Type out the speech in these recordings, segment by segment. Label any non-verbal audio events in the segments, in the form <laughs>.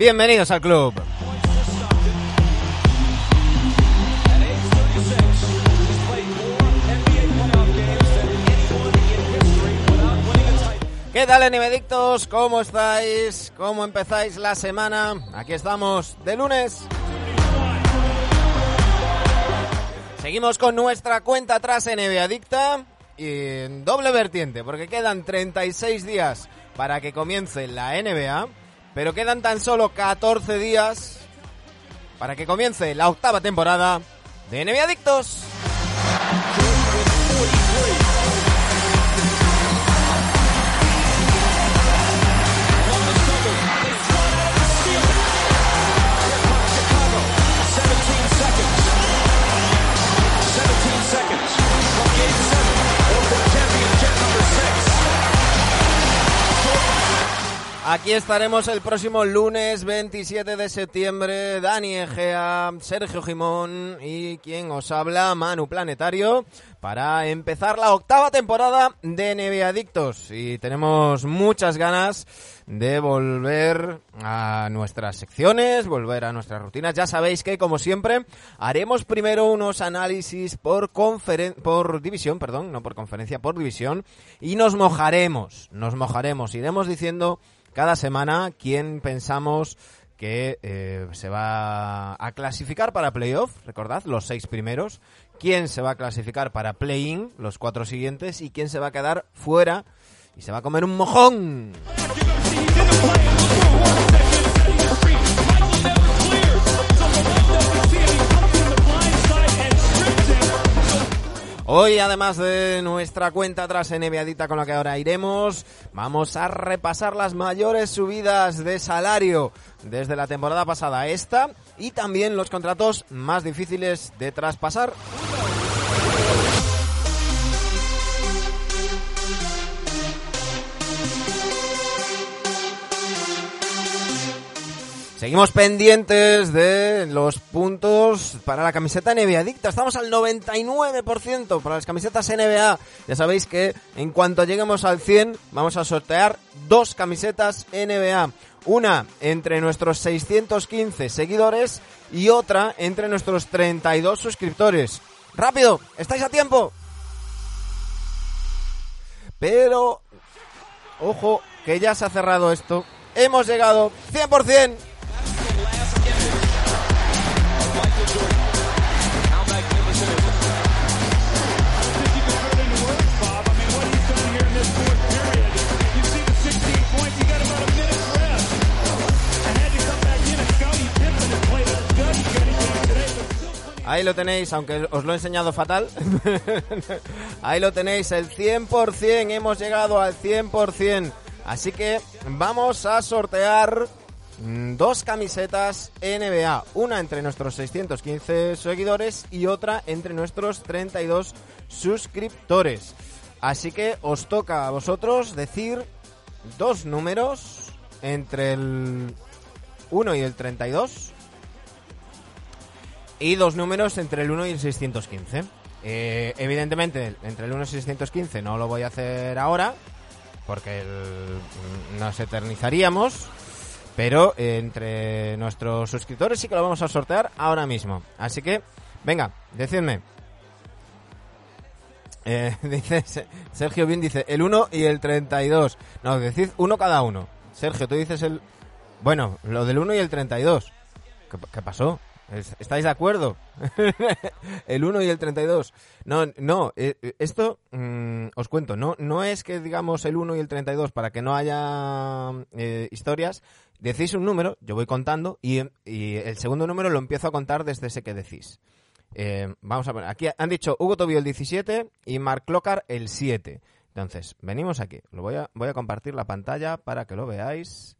Bienvenidos al club. ¿Qué tal, Enimedictos? ¿Cómo estáis? ¿Cómo empezáis la semana? Aquí estamos de lunes. Seguimos con nuestra cuenta atrás en Adicta y en doble vertiente, porque quedan 36 días para que comience la NBA, pero quedan tan solo 14 días para que comience la octava temporada de NBA Adictos. Aquí estaremos el próximo lunes 27 de septiembre. Dani Egea, Sergio Jimón y quien os habla, Manu Planetario, para empezar la octava temporada de NBA Adictos. Y tenemos muchas ganas de volver a nuestras secciones, volver a nuestras rutinas. Ya sabéis que, como siempre, haremos primero unos análisis por conferen por división, perdón, no por conferencia, por división, y nos mojaremos, nos mojaremos, iremos diciendo cada semana quién pensamos que eh, se va a clasificar para playoff, recordad, los seis primeros, quién se va a clasificar para play-in, los cuatro siguientes, y quién se va a quedar fuera y se va a comer un mojón. Hoy, además de nuestra cuenta tras NBA con la que ahora iremos, vamos a repasar las mayores subidas de salario desde la temporada pasada a esta y también los contratos más difíciles de traspasar. Seguimos pendientes de los puntos para la camiseta NBA Adicta. Estamos al 99% para las camisetas NBA. Ya sabéis que en cuanto lleguemos al 100 vamos a sortear dos camisetas NBA. Una entre nuestros 615 seguidores y otra entre nuestros 32 suscriptores. ¡Rápido! ¿Estáis a tiempo? Pero, ojo, que ya se ha cerrado esto. Hemos llegado 100%. Ahí lo tenéis, aunque os lo he enseñado fatal. <laughs> Ahí lo tenéis, el 100%. Hemos llegado al 100%. Así que vamos a sortear mm, dos camisetas NBA. Una entre nuestros 615 seguidores y otra entre nuestros 32 suscriptores. Así que os toca a vosotros decir dos números entre el 1 y el 32 y dos números entre el 1 y el 615. Eh, evidentemente, entre el 1 y el 615 no lo voy a hacer ahora, porque nos eternizaríamos. Pero entre nuestros suscriptores sí que lo vamos a sortear ahora mismo. Así que, venga, decidme. Eh, <laughs> dice Sergio Bien dice el 1 y el 32. No, decid uno cada uno. Sergio, tú dices el... Bueno, lo del 1 y el 32. ¿Qué, qué pasó? ¿Estáis de acuerdo? <laughs> el 1 y el 32. No, no, eh, eh, esto mm, os cuento, no, no es que digamos el 1 y el 32 para que no haya eh, historias. Decís un número, yo voy contando y, y, el segundo número lo empiezo a contar desde ese que decís. Vamos a ver, aquí han dicho Hugo Tobio el 17 y Mark Clocar el 7. Entonces, venimos aquí. Lo voy a, voy a compartir la pantalla para que lo veáis.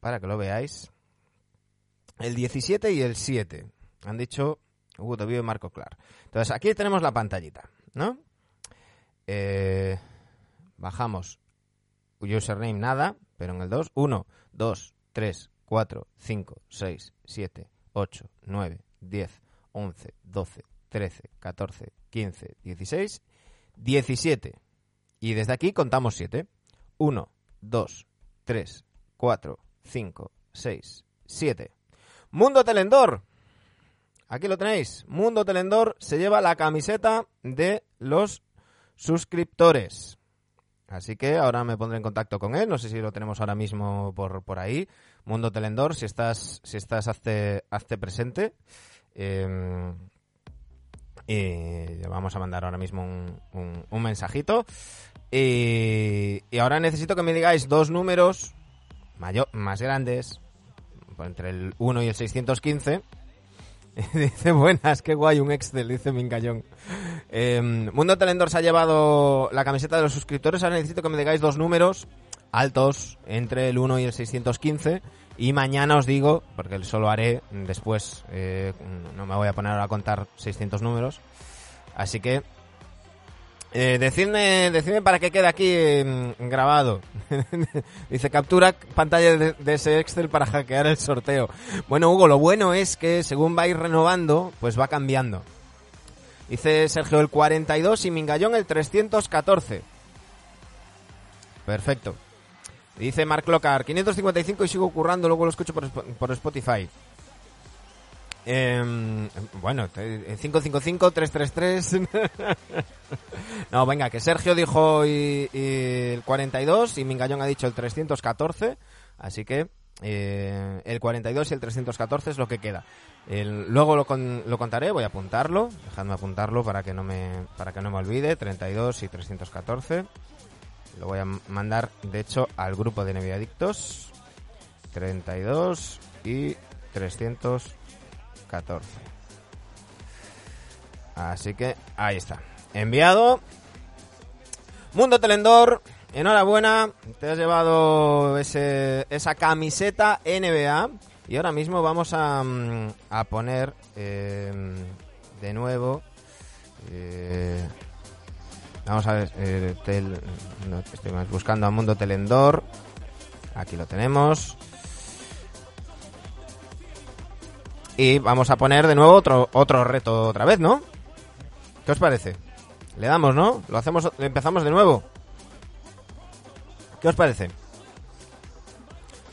Para que lo veáis. El 17 y el 7. Han dicho Hugo Tobio y Marco Clar. Entonces, aquí tenemos la pantallita, ¿no? Eh, bajamos username nada, pero en el 2, 1, 2, 3, 4, 5, 6, 7, 8, 9, 10, 11, 12, 13, 14, 15, 16, 17. Y desde aquí contamos 7. 1, 2, 3, 4, 5, 6, 7. Mundo Telendor. Aquí lo tenéis. Mundo Telendor se lleva la camiseta de los suscriptores. Así que ahora me pondré en contacto con él. No sé si lo tenemos ahora mismo por, por ahí. Mundo Telendor, si estás, si estás, hazte, presente. Eh, vamos a mandar ahora mismo un, un, mensajito. Y, y, ahora necesito que me digáis dos números mayor, más grandes, entre el 1 y el 615 <laughs> dice, buenas, qué guay, un Excel, dice Mincayón. Eh, Mundo Telendor se ha llevado la camiseta de los suscriptores. Ahora necesito que me digáis dos números altos entre el 1 y el 615. Y mañana os digo, porque solo haré después, eh, no me voy a poner ahora a contar 600 números. Así que eh, decidme, para qué queda aquí eh, grabado. <laughs> Dice, captura pantalla de, de, ese Excel para hackear el sorteo. Bueno, Hugo, lo bueno es que según vais renovando, pues va cambiando. Dice Sergio el 42 y Mingallón el 314. Perfecto. Dice Mark Locar, 555 y sigo currando, luego lo escucho por, por Spotify. Eh, bueno, 555, 333. no, venga, que Sergio dijo y, y el 42 y Mingallón ha dicho el 314. Así que eh, el 42 y el 314 es lo que queda. El, luego lo, con, lo, contaré, voy a apuntarlo. Dejadme apuntarlo para que no me, para que no me olvide. 32 y 314. Lo voy a mandar, de hecho, al grupo de Neviadictos. 32 y 314. 14. Así que ahí está. Enviado. Mundo Telendor, enhorabuena. Te has llevado ese, esa camiseta NBA. Y ahora mismo vamos a, a poner eh, de nuevo. Eh, vamos a ver. Eh, tel, no, buscando a Mundo Telendor. Aquí lo tenemos. Y vamos a poner de nuevo otro, otro reto otra vez, ¿no? ¿Qué os parece? Le damos, ¿no? Lo hacemos, empezamos de nuevo. ¿Qué os parece?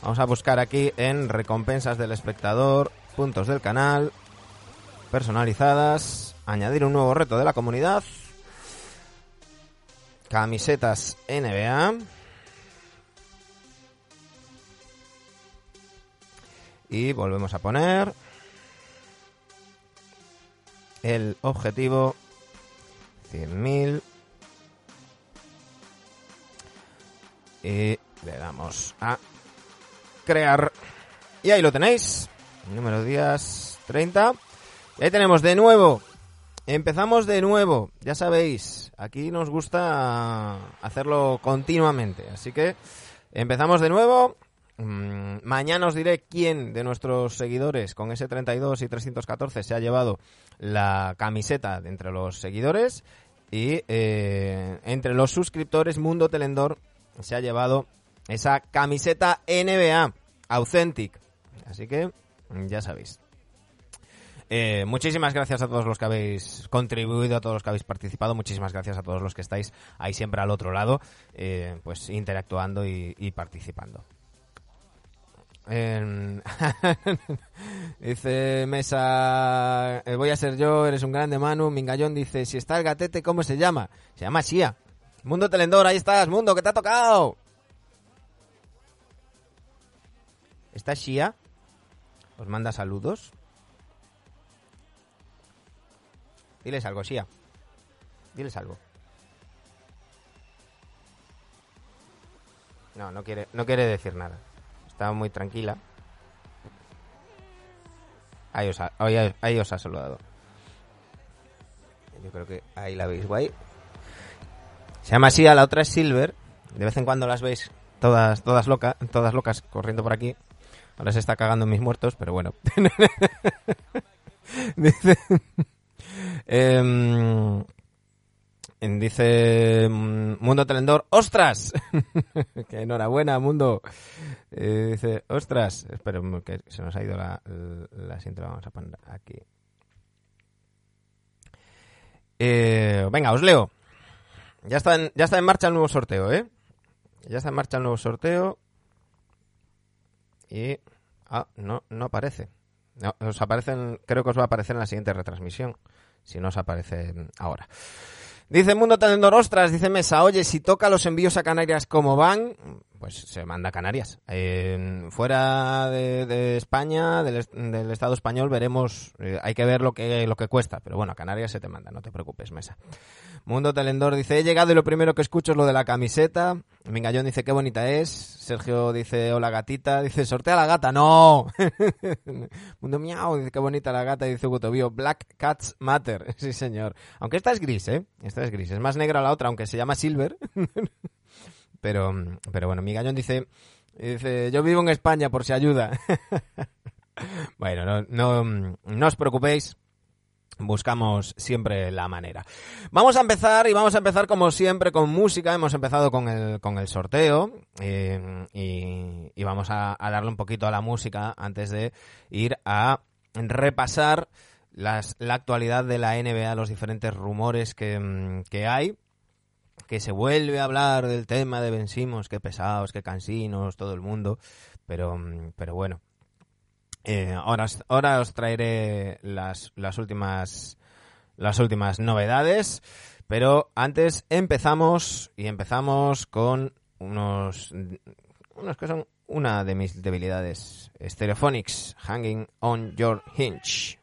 Vamos a buscar aquí en recompensas del espectador, puntos del canal, personalizadas, añadir un nuevo reto de la comunidad, camisetas NBA. Y volvemos a poner el objetivo 100.000 y le damos a crear. Y ahí lo tenéis. Número días 30 y ahí tenemos de nuevo. Empezamos de nuevo. Ya sabéis aquí nos gusta hacerlo continuamente. Así que empezamos de nuevo Mm, mañana os diré quién de nuestros seguidores con ese 32 y 314 se ha llevado la camiseta de entre los seguidores y eh, entre los suscriptores Mundo Telendor se ha llevado esa camiseta NBA Authentic. Así que ya sabéis. Eh, muchísimas gracias a todos los que habéis contribuido, a todos los que habéis participado, muchísimas gracias a todos los que estáis ahí siempre al otro lado, eh, pues interactuando y, y participando. En... <laughs> dice Mesa, eh, voy a ser yo, eres un grande Manu. Mingallón dice, si está el gatete, ¿cómo se llama? Se llama Shia. Mundo Telendor, ahí estás, Mundo, que te ha tocado. ¿Está Shia? Os manda saludos. Diles algo, Shia. Diles algo. No, no quiere, no quiere decir nada. Estaba muy tranquila. Ahí os ha, ahí, os ha saludado. Yo creo que ahí la veis guay. Se llama así, a la otra es Silver. De vez en cuando las veis todas, todas, loca, todas locas corriendo por aquí. Ahora se está cagando mis muertos, pero bueno. <laughs> dice, em, dice mm, Mundo Telendor, ¡ostras! <laughs> que enhorabuena, Mundo. Eh, dice, ¡ostras! Espera, que se nos ha ido la, la, la vamos a poner aquí. Eh, venga, os leo. Ya está, en, ya está en marcha el nuevo sorteo, ¿eh? Ya está en marcha el nuevo sorteo. Y... Ah, no, no aparece. No, os aparecen, creo que os va a aparecer en la siguiente retransmisión. Si no os aparece ahora. Dice Mundo Telendor, ostras, dice Mesa, oye, si toca los envíos a Canarias como van, pues se manda a Canarias. fuera de, España, del, Estado español, veremos, eh, hay que ver lo que, lo que cuesta, pero bueno, a Canarias se te manda, no te preocupes, Mesa. Mundo Telendor dice, he llegado y lo primero que escucho es lo de la camiseta. Mingallón dice, qué bonita es. Sergio dice, hola gatita. <laughs> Dice, sortea la gata. No. <laughs> Mundo Miau dice, qué bonita la gata. Dice Gutobio, Black Cats Matter. <laughs> sí, señor. Aunque esta es gris, ¿eh? Esta es gris. Es más negra la otra, aunque se llama Silver. Pero, pero bueno, Mingallón dice, dice, yo vivo en España por si ayuda. <laughs> bueno, no, no, no os preocupéis buscamos siempre la manera. Vamos a empezar y vamos a empezar como siempre con música. Hemos empezado con el, con el sorteo eh, y, vamos a, darle un poquito a la música antes de ir a repasar las, la actualidad de la NBA, los diferentes rumores que, que hay que se vuelve a hablar del tema de vencimos, qué pesados, qué cansinos, todo el mundo, pero, pero bueno, eh, ahora, ahora os traeré las, las últimas las últimas novedades, pero antes empezamos y empezamos con unos unos que son una de mis debilidades, Stereophonics, Hanging on Your Hinge.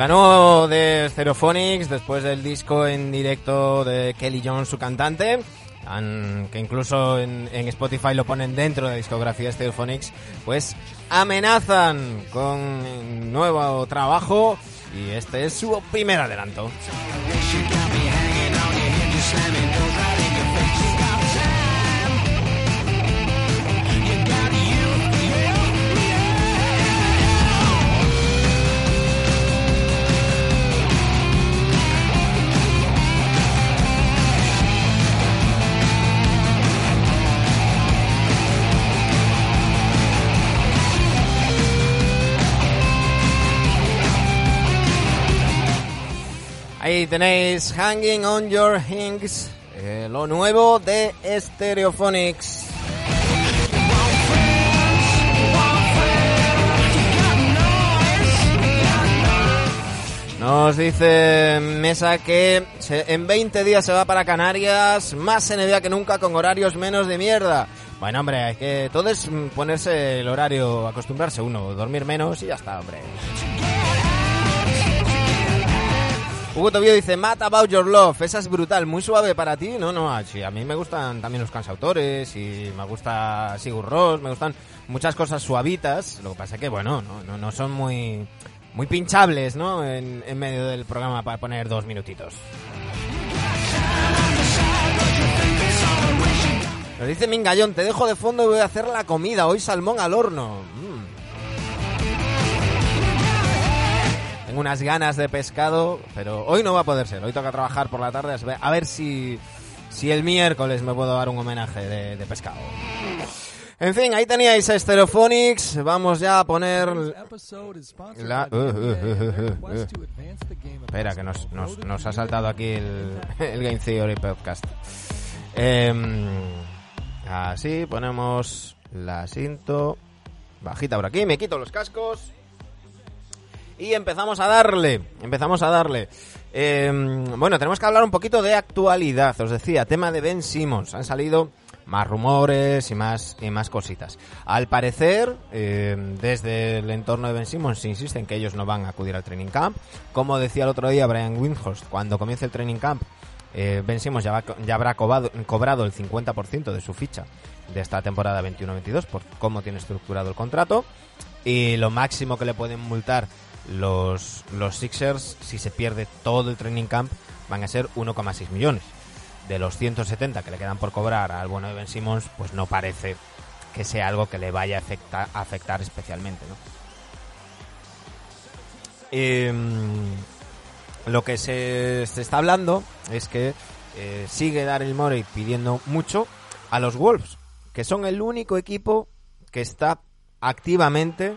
Ganó de Stereophonics después del disco en directo de Kelly Jones, su cantante, que incluso en, Spotify lo ponen dentro de la discografía de Stereophonics, pues amenazan con nuevo trabajo y este es su primer adelanto. Ahí tenéis Hanging on Your Hinks, eh, lo nuevo de Stereophonics. Nos dice Mesa que en 20 días se va para Canarias, más NBA que nunca con horarios menos de mierda. Bueno, hombre, hay que todo es ponerse el horario, acostumbrarse uno, dormir menos y ya está, hombre. Hugo Tobio dice, Matt About Your Love, esa es brutal, muy suave para ti. No, no, sí, a mí me gustan también los cansautores y me gusta Sigur Ross, me gustan muchas cosas suavitas. Lo que pasa que, bueno, no, no, son muy, muy pinchables, ¿no? En, en medio del programa para poner dos minutitos. Lo dice Mingallón, te dejo de fondo y voy a hacer la comida. Hoy salmón al horno. Tengo unas ganas de pescado, pero hoy no va a poder ser. Hoy toca trabajar por la tarde. A ver si, si el miércoles me puedo dar un homenaje de, de pescado. En fin, ahí teníais a Stereophonics. Vamos ya a poner la... Uh, uh, uh, Espera, que nos, nos, nos, ha saltado aquí el, <laughs> el Game Theory Podcast. Eh, así, ponemos la cinto bajita por aquí, me quito los cascos y empezamos a darle, empezamos a darle. Eh, bueno, tenemos que hablar un poquito de actualidad, os decía, tema de Ben Simmons. Han salido más rumores y más, y más cositas. Al parecer, eh, desde el entorno de Ben Simmons se insiste en que ellos no van a acudir al training camp. Como decía el otro día Brian Windhorst, cuando comience el training camp, eh, Ben Simmons ya, ya habrá cobrado, cobrado el 50% de su ficha de esta temporada 21-22 por cómo tiene estructurado el contrato. Y lo máximo que le pueden multar los, los Sixers si se pierde todo el training camp van a ser 1,6 millones de los 170 que le quedan por cobrar al bueno de Ben Simmons, pues no parece que sea algo que le vaya a afectar, afectar especialmente, ¿no? Em, lo que se, está hablando es que eh, sigue Daryl Morey pidiendo mucho a los Wolves, que son el único equipo que está activamente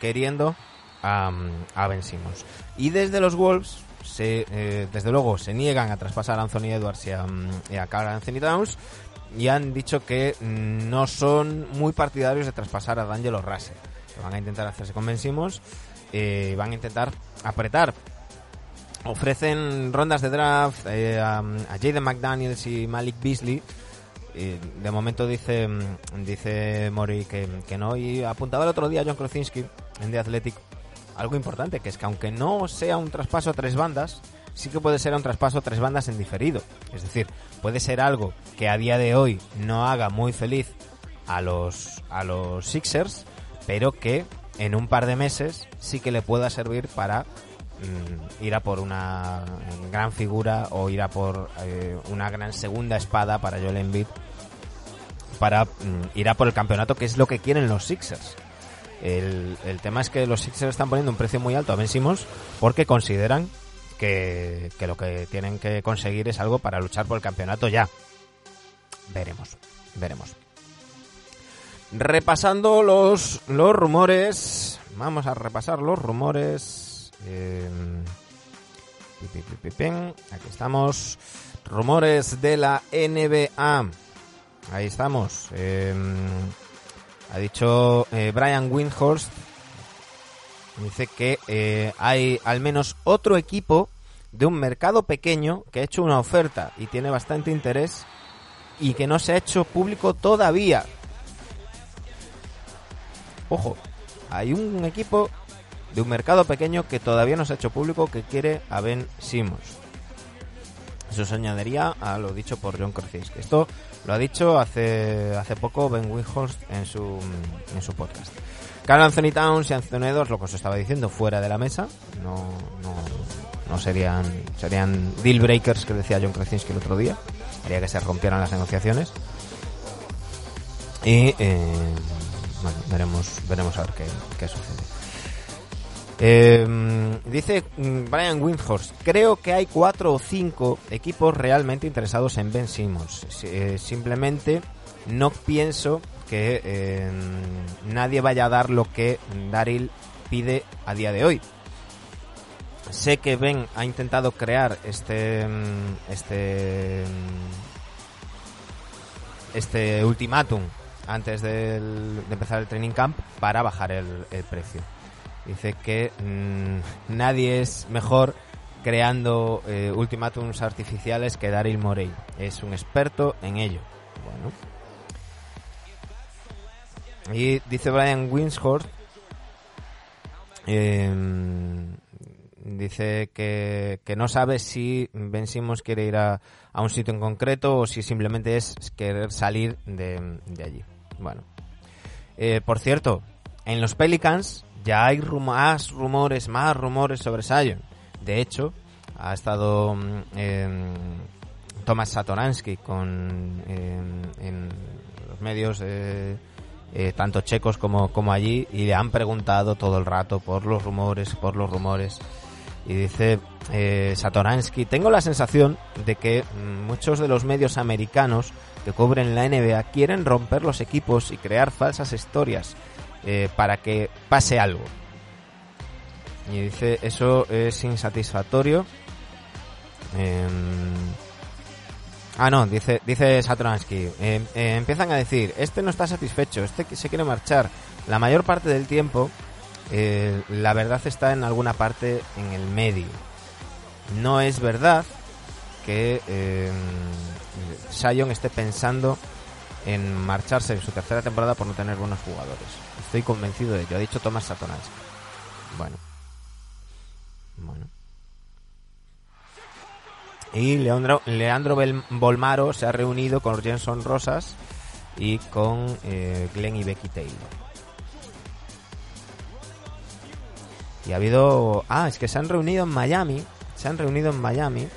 queriendo a, a Ben Simmons. Y desde los Wolves se, eh, desde luego se niegan a traspasar a Anthony Edwards y a, y a Carl Anthony Towns y han dicho que no son muy partidarios de traspasar a D'Angelo Russell. van a intentar hacerse convencimos eh, van a intentar apretar. Ofrecen rondas de draft eh, a, a, Jaden McDaniels y Malik Beasley. De momento dice dice Mori que, que, no y apuntaba el otro día John Krasinski en The Athletic algo importante, que es que aunque no sea un traspaso a tres bandas, sí que puede ser un traspaso a tres bandas en diferido. Es decir, puede ser algo que a día de hoy no haga muy feliz a los, a los Sixers, pero que en un par de meses sí que le pueda servir para mm, ir a por una gran figura o ir a por eh, una gran segunda espada para Joel Embiid para mm, ir a por el campeonato que es lo que quieren los Sixers el, tema es que los Sixers están poniendo un precio muy alto a Ben Simmons porque consideran que, que, lo que tienen que conseguir es algo para luchar por el campeonato ya. Veremos, veremos. Repasando los, los rumores, vamos a repasar los rumores. Eh, aquí estamos. Rumores de la NBA. Ahí estamos. Eh, ha dicho eh, Brian Windhorst, dice que eh, hay al menos otro equipo de un mercado pequeño que ha hecho una oferta y tiene bastante interés y que no se ha hecho público todavía. Ojo, hay un equipo de un mercado pequeño que todavía no se ha hecho público que quiere a Ben Simmons. Eso se añadiría a lo dicho por John Krasinski. Esto lo ha dicho hace, hace poco Ben Windhorst en su, en su podcast. Carl Anthony Towns y Anthony Edwards, lo que os estaba diciendo, fuera de la mesa. No, no, no serían, serían deal breakers que decía John Krasinski el otro día. Haría que se rompieran las negociaciones. Y eh, veremos, veremos a ver qué, qué sucede. Eh, dice mm, Brian Windhorst, creo que hay cuatro o cinco equipos realmente interesados en Ben Simmons. Eh, simplemente no pienso que eh, nadie vaya a dar lo que Daryl pide a día de hoy. Sé que Ben ha intentado crear este mm, este mm, este ultimátum antes de empezar el training camp para bajar el precio. Dice que mmm, nadie es mejor creando eh, ultimátums artificiales que Daryl Morey. Es un experto en ello. Bueno. Y dice Brian Winshort, eh, dice que, que, no sabe si Ben Simmons quiere ir a, a, un sitio en concreto o si simplemente es querer salir de, de allí. Bueno. Eh, por cierto, en los Pelicans ya hay más rumores, más rumores sobre Sion. De hecho, ha estado eh, Tomás Satoransky con, en los medios, eh, eh, tanto checos como, como allí, y le han preguntado todo el rato por los rumores, por los rumores. Y dice eh, Satoransky, tengo la sensación de que mm, muchos de los medios americanos que cubren la NBA quieren romper los equipos y crear falsas historias eh, para que pase algo. Y dice, eso es insatisfactorio. Em, ah, no, dice, dice Satoransky. Em, eh, empiezan a decir, este no está satisfecho, este se quiere marchar. La mayor parte del tiempo, eh, la verdad está en alguna parte en el medio. No es verdad que eh, Sion esté pensando en marcharse en su tercera temporada por no tener buenos jugadores. Estoy convencido de ello, ha dicho Tomás Satoransky. Bueno. Bueno. Y Leandro, Leandro Bolmaro se ha reunido con Jenson Rosas y con eh, Glenn y Becky Taylor. Y ha habido... Ah, es que se han reunido en Miami. Se han reunido en Miami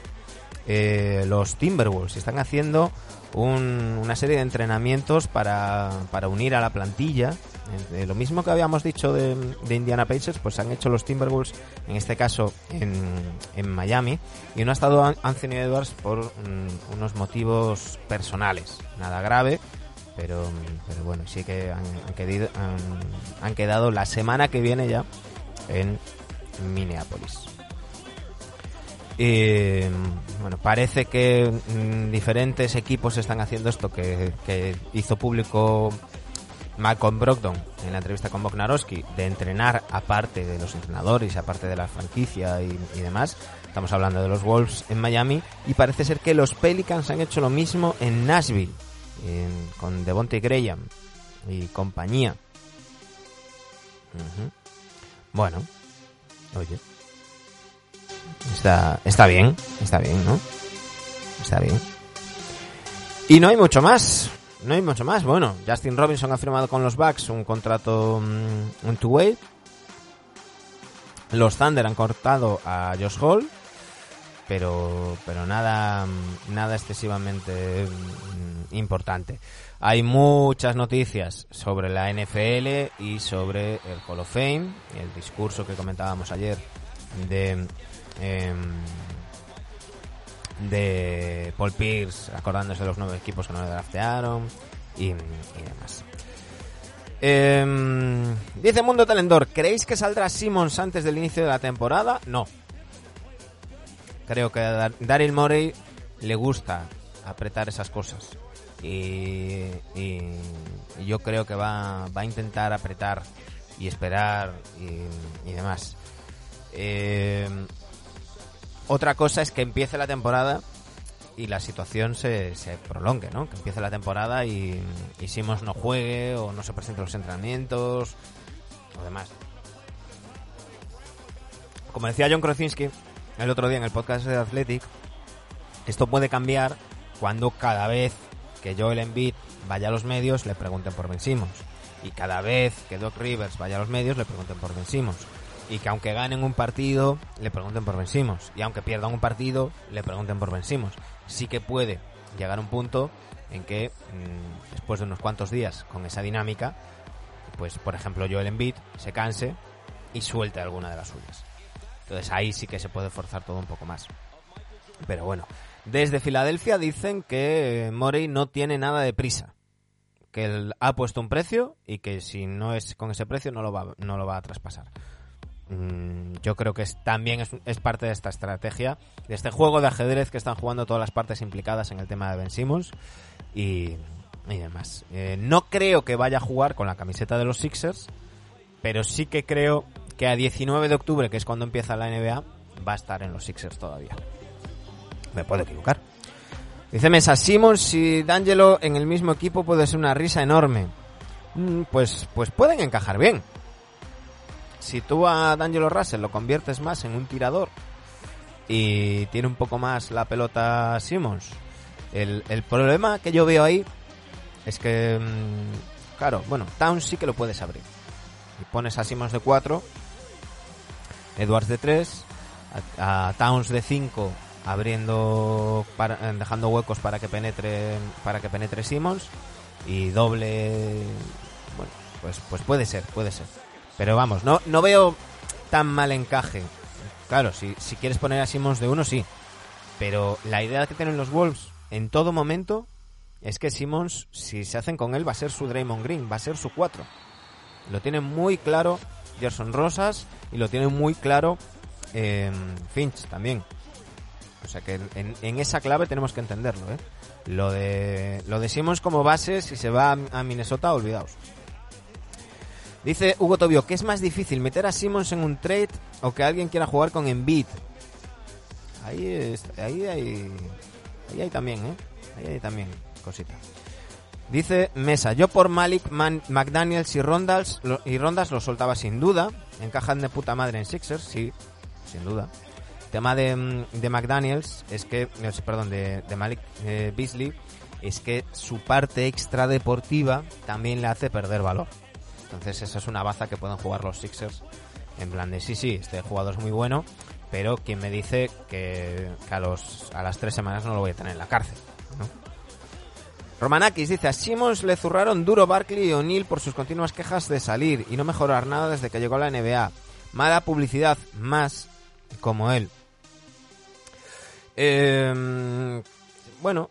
eh, los Timberwolves. Están haciendo una serie de entrenamientos para, para unir a la plantilla. Eh, lo mismo que habíamos dicho de, Indiana Pacers, pues han hecho los Timberwolves, en este caso en, en Miami, y no ha estado Anthony Edwards por mm, unos motivos personales. Nada grave, pero, bueno, sí que han, han quedado la semana que viene ya en Minneapolis. Y bueno, parece que mm, diferentes equipos están haciendo esto que, hizo público Malcolm Brogdon en la entrevista con Bognarowski, de entrenar aparte de los entrenadores, aparte de la franquicia y, demás. Estamos hablando de los Wolves en Miami y parece ser que los Pelicans han hecho lo mismo en Nashville, con Devontae Graham y compañía. Bueno, oye. Está, está bien, está bien, ¿no? Está bien. Y no hay mucho más. No hay mucho más. Bueno, Justin Robinson ha firmado con los Bucks un contrato, mm, un two-way. Los Thunder han cortado a Josh Hall, pero, pero nada, nada excesivamente mm, importante. Hay muchas noticias sobre la NFL y sobre el Hall of Fame, el discurso que comentábamos ayer de Em, de Paul Pierce acordándose de los nueve equipos que no le draftearon y, demás. Em, dice Mundo Talendor, ¿creéis que saldrá Simmons antes del inicio de la temporada? No. Creo que a Daryl Morey le gusta apretar esas cosas. Y, yo creo que va, va a intentar apretar y esperar y, y demás. Eh, otra cosa es que empiece la temporada y la situación se, se prolongue, ¿no? Que empiece la temporada y, y no juegue o no se presente los entrenamientos o demás. Como decía John Krosinski el otro día en el podcast de Athletic, esto puede cambiar cuando cada vez que Joel Embiid vaya a los medios le pregunten por Ben. Y cada vez que Doc Rivers vaya a los medios le pregunten por Ben y que aunque ganen un partido le pregunten por vencimos. Y aunque pierdan un partido le pregunten por vencimos. Sí que puede llegar un punto en que mm, después de unos cuantos días con esa dinámica pues por ejemplo Joel Embiid se canse y suelte alguna de las suyas. Entonces ahí sí que se puede forzar todo un poco más. Pero bueno desde Filadelfia dicen que Morey no tiene nada de prisa. Que él ha puesto un precio y que si no es con ese precio no lo va, no lo va a traspasar. Mm, yo creo que es, también es, parte de esta estrategia, de este juego de ajedrez que están jugando todas las partes implicadas en el tema de Ben Simmons y, demás. Eh, no creo que vaya a jugar con la camiseta de los Sixers, pero sí que creo que a 19 de octubre, que es cuando empieza la NBA, va a estar en los Sixers todavía. Me puedo equivocar. Dice Mesa, Simmons y D'Angelo en el mismo equipo puede ser una risa enorme. Mm, pues, pues pueden encajar bien si tú a D'Angelo Russell lo conviertes más en un tirador y tiene un poco más la pelota Simmons, el, problema que yo veo ahí es que, mm, claro, bueno, Towns sí que lo puedes abrir. Y pones a Simmons de 4, Edwards de 3, a, Towns de 5 abriendo para, dejando huecos para que penetre para que penetre Simmons y doble bueno pues pues puede ser puede ser pero vamos, no, no veo tan mal encaje Claro, si, si quieres poner a Simmons de uno, sí. Pero la idea que tienen los Wolves en todo momento es que Simmons, si se hacen con él, va a ser su Draymond Green, va a ser su 4. Lo tiene muy claro Gerson Rosas y lo tiene muy claro eh, Finch también. O sea que en, en, esa clave tenemos que entenderlo, ¿eh? Lo de, lo de Simmons como base, si se va a, a Minnesota, olvidaos. Dice Hugo Tobio, ¿qué es más difícil, meter a Simmons en un trade o que alguien quiera jugar con Embiid? Ahí, ahí hay, ahí también, ¿eh? Ahí hay también cosita. Dice Mesa, yo por Malik, Man, McDaniels y Rondas, y Rondas lo soltaba sin duda. Encajan de puta madre en Sixers, sí, sin duda. El tema de, de McDaniels es que, perdón, de, de Malik eh, Beasley, es que su parte extra deportiva también le hace perder valor. Entonces esa es una baza que pueden jugar los Sixers. En plan de, sí, sí, este jugador es muy bueno, pero quien me dice que, a, los, a las tres semanas no lo voy a tener en la cárcel. Romanakis dice, a Simmons le zurraron duro Barkley y O'Neill por sus continuas quejas de salir y no mejorar nada desde que llegó a la NBA. Mala publicidad, más como él. Eh, bueno,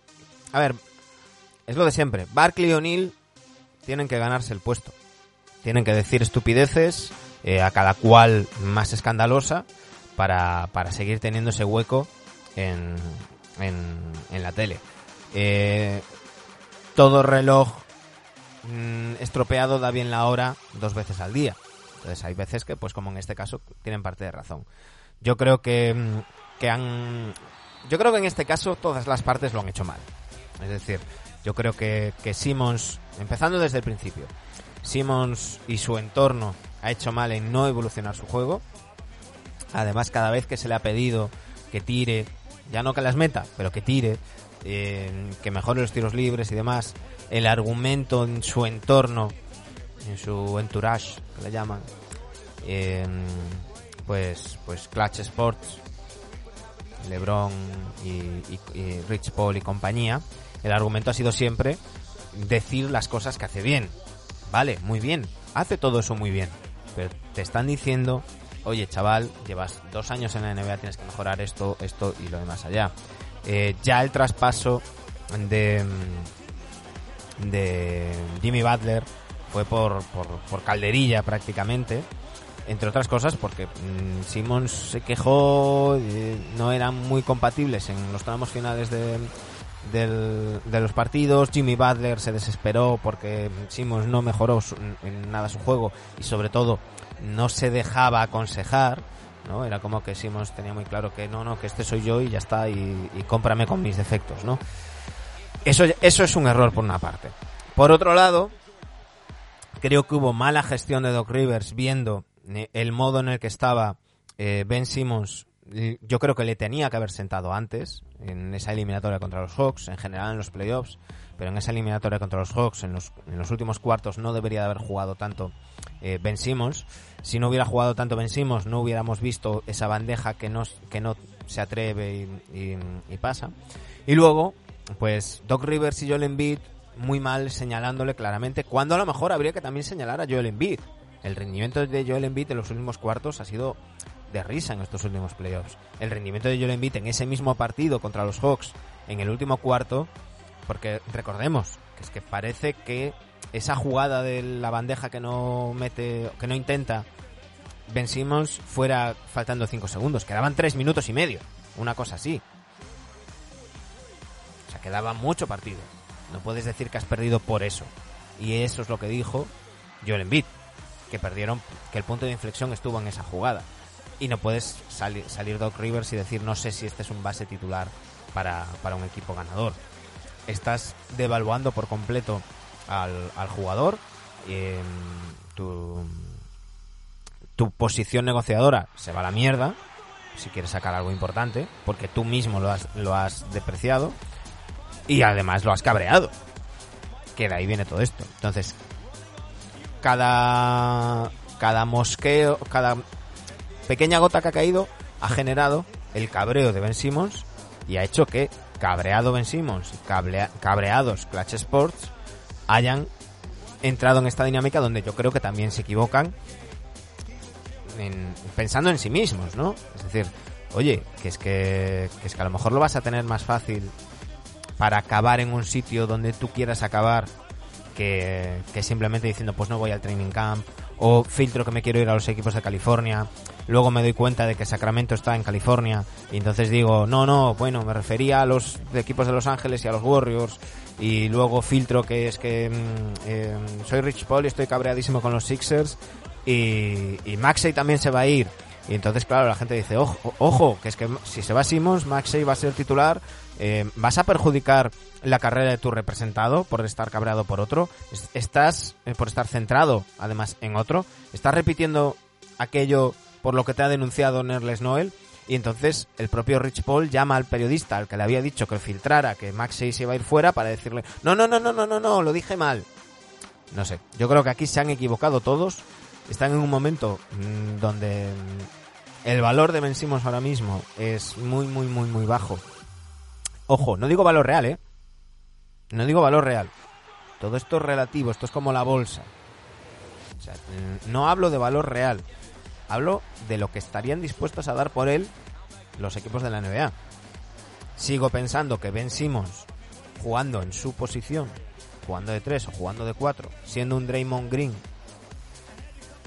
a ver, es lo de siempre. Barkley y O'Neill tienen que ganarse el puesto. Tienen que decir estupideces, eh, a cada cual más escandalosa, para, para seguir teniendo ese hueco en, en, en la tele. Eh, todo reloj mmm, estropeado da bien la hora dos veces al día. Entonces hay veces que, pues como en este caso, tienen parte de razón. Yo creo que, que han... Yo creo que en este caso todas las partes lo han hecho mal. Es decir, yo creo que, que Simmons, empezando desde el principio, Simmons y su entorno ha hecho mal en no evolucionar su juego. Además, cada vez que se le ha pedido que tire, ya no que las meta, pero que tire, eh, que mejore los tiros libres y demás, el argumento en su entorno, en su entourage, que le llaman, eh, pues, pues Clutch Sports, LeBron y, y, y, Rich Paul y compañía, el argumento ha sido siempre decir las cosas que hace bien. Vale, muy bien, hace todo eso muy bien, pero te están diciendo, oye chaval, llevas dos años en la NBA, tienes que mejorar esto, esto y lo demás allá eh, ya el traspaso de, de Jimmy Butler fue por, por, por calderilla prácticamente entre otras cosas porque mmm, Simmons se quejó eh, no eran muy compatibles en los tramos finales de, del, de los partidos Jimmy Butler se desesperó porque Simmons no mejoró su, en nada su juego y sobre todo no se dejaba aconsejar ¿no? Era como que Simmons tenía muy claro que no, no, que este soy yo y ya está, y, cómprame con mis defectos, ¿no? Eso, eso es un error por una parte. Por otro lado, creo que hubo mala gestión de Doc Rivers viendo eh, el modo en el que estaba eh, Ben Simmons. Yo creo que le tenía que haber sentado antes en esa eliminatoria contra los Hawks, en general en los playoffs, pero en esa eliminatoria contra los Hawks, en los, en los últimos cuartos, no debería de haber jugado tanto eh, Ben Simmons. Si no hubiera jugado tanto Ben Simmons, no hubiéramos visto esa bandeja que no, que no se atreve y, y, y pasa. Y luego, pues Doc Rivers y Joel Embiid muy mal señalándole claramente, cuando a lo mejor habría que también señalar a Joel Embiid. El rendimiento de Joel Embiid en los últimos cuartos ha sido de risa en estos últimos playoffs. El rendimiento de Joel Embiid en ese mismo partido contra los Hawks en el último cuarto, porque recordemos que es que parece que esa jugada de la bandeja que no mete, que no intenta Ben Simmons fuera faltando 5 segundos, quedaban 3 minutos y medio, una cosa así. O sea, quedaba mucho partido. No puedes decir que has perdido por eso. Y eso es lo que dijo Joel Embiid, que perdieron, que el punto de inflexión estuvo en esa jugada. Y no puedes salir, salir Doc Rivers y decir, no sé si este es un base titular para, para un equipo ganador. Estás devaluando por completo al, al jugador. Eh, tu, tu posición negociadora se va a la mierda si quieres sacar algo importante, porque tú mismo lo has, lo has depreciado y además lo has cabreado. Que de ahí viene todo esto. Entonces, cada, cada mosqueo, cada pequeña gota que ha caído ha generado el cabreo de Ben Simmons y ha hecho que cabreado Ben Simmons y cabreados Clutch Sports hayan entrado en esta dinámica donde yo creo que también se equivocan pensando en sí mismos, ¿no? Es decir, oye, que es que, que es que a lo mejor lo vas a tener más fácil para acabar en un sitio donde tú quieras acabar que, que simplemente diciendo pues no voy al training camp o filtro que me quiero ir a los equipos de California luego me doy cuenta de que Sacramento está en California. Y entonces digo, no, no, bueno, me refería a los equipos de Los Ángeles y a los Warriors. Y luego filtro que es que mm, eh, soy Rich Paul y estoy cabreadísimo con los Sixers. Y, y Maxey también se va a ir. Y entonces, claro, la gente dice, ojo, ojo, que es que si se va Simmons, Maxey va a ser titular, eh, vas a perjudicar la carrera de tu representado por estar cabreado por otro, estás eh, por estar centrado además en otro, estás repitiendo aquello por lo que te ha denunciado Nerles Noel. Y entonces el propio Rich Paul llama al periodista al que le había dicho que filtrara que Max 6 iba a ir fuera para decirle, no, no, no, no, no, no, no, lo dije mal. No sé, yo creo que aquí se han equivocado todos. Están en un momento mm, donde mm, el valor de Vencimos ahora mismo es muy, muy, muy, muy bajo. Ojo, no digo valor real, ¿eh? No digo valor real. Todo esto es relativo, esto es como la bolsa. O sea, mm, no hablo de valor real. Hablo de lo que estarían dispuestos a dar por él los equipos de la NBA. Sigo pensando que Ben Simmons, jugando en su posición, jugando de 3 o jugando de 4, siendo un Draymond Green,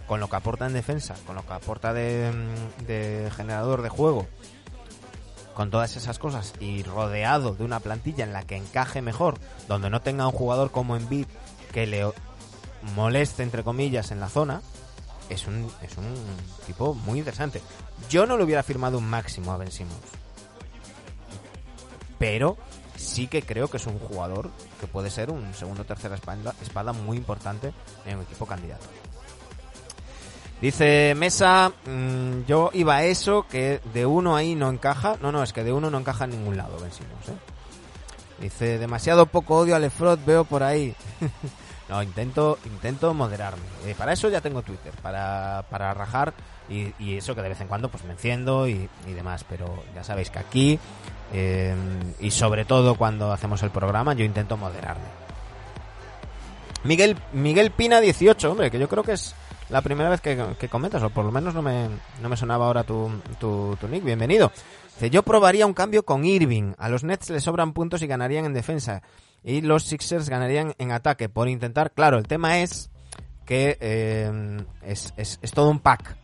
con lo que aporta en defensa, con lo que aporta de, de generador de juego, con todas esas cosas y rodeado de una plantilla en la que encaje mejor, donde no tenga un jugador como Embiid que le moleste entre comillas en la zona, es un, es un tipo muy interesante. Yo no le hubiera firmado un máximo a Ben Simmons. Pero sí que creo que es un jugador que puede ser un segundo o tercera espada, muy importante en un equipo candidato. Dice Mesa, mm, yo iba a eso, que de uno ahí no encaja. No, no, es que de uno no encaja en ningún lado, Ben Simmons, ¿eh? Dice, demasiado poco odio a Lefrot veo por ahí. <laughs> No, intento, intento moderarme. Eh, para eso ya tengo Twitter, para, para rajar y, y, eso que de vez en cuando pues me enciendo y, y demás. Pero ya sabéis que aquí eh, y sobre todo cuando hacemos el programa yo intento moderarme. Miguel, Miguel Pina 18, hombre, que yo creo que es la primera vez que, que comentas, o por lo menos no me, no me sonaba ahora tu, tu, tu nick. Bienvenido. Dice, yo probaría un cambio con Irving. A los Nets le sobran puntos y ganarían en defensa y los Sixers ganarían en ataque por intentar. Claro, el tema es que eh, es, es, todo un pack.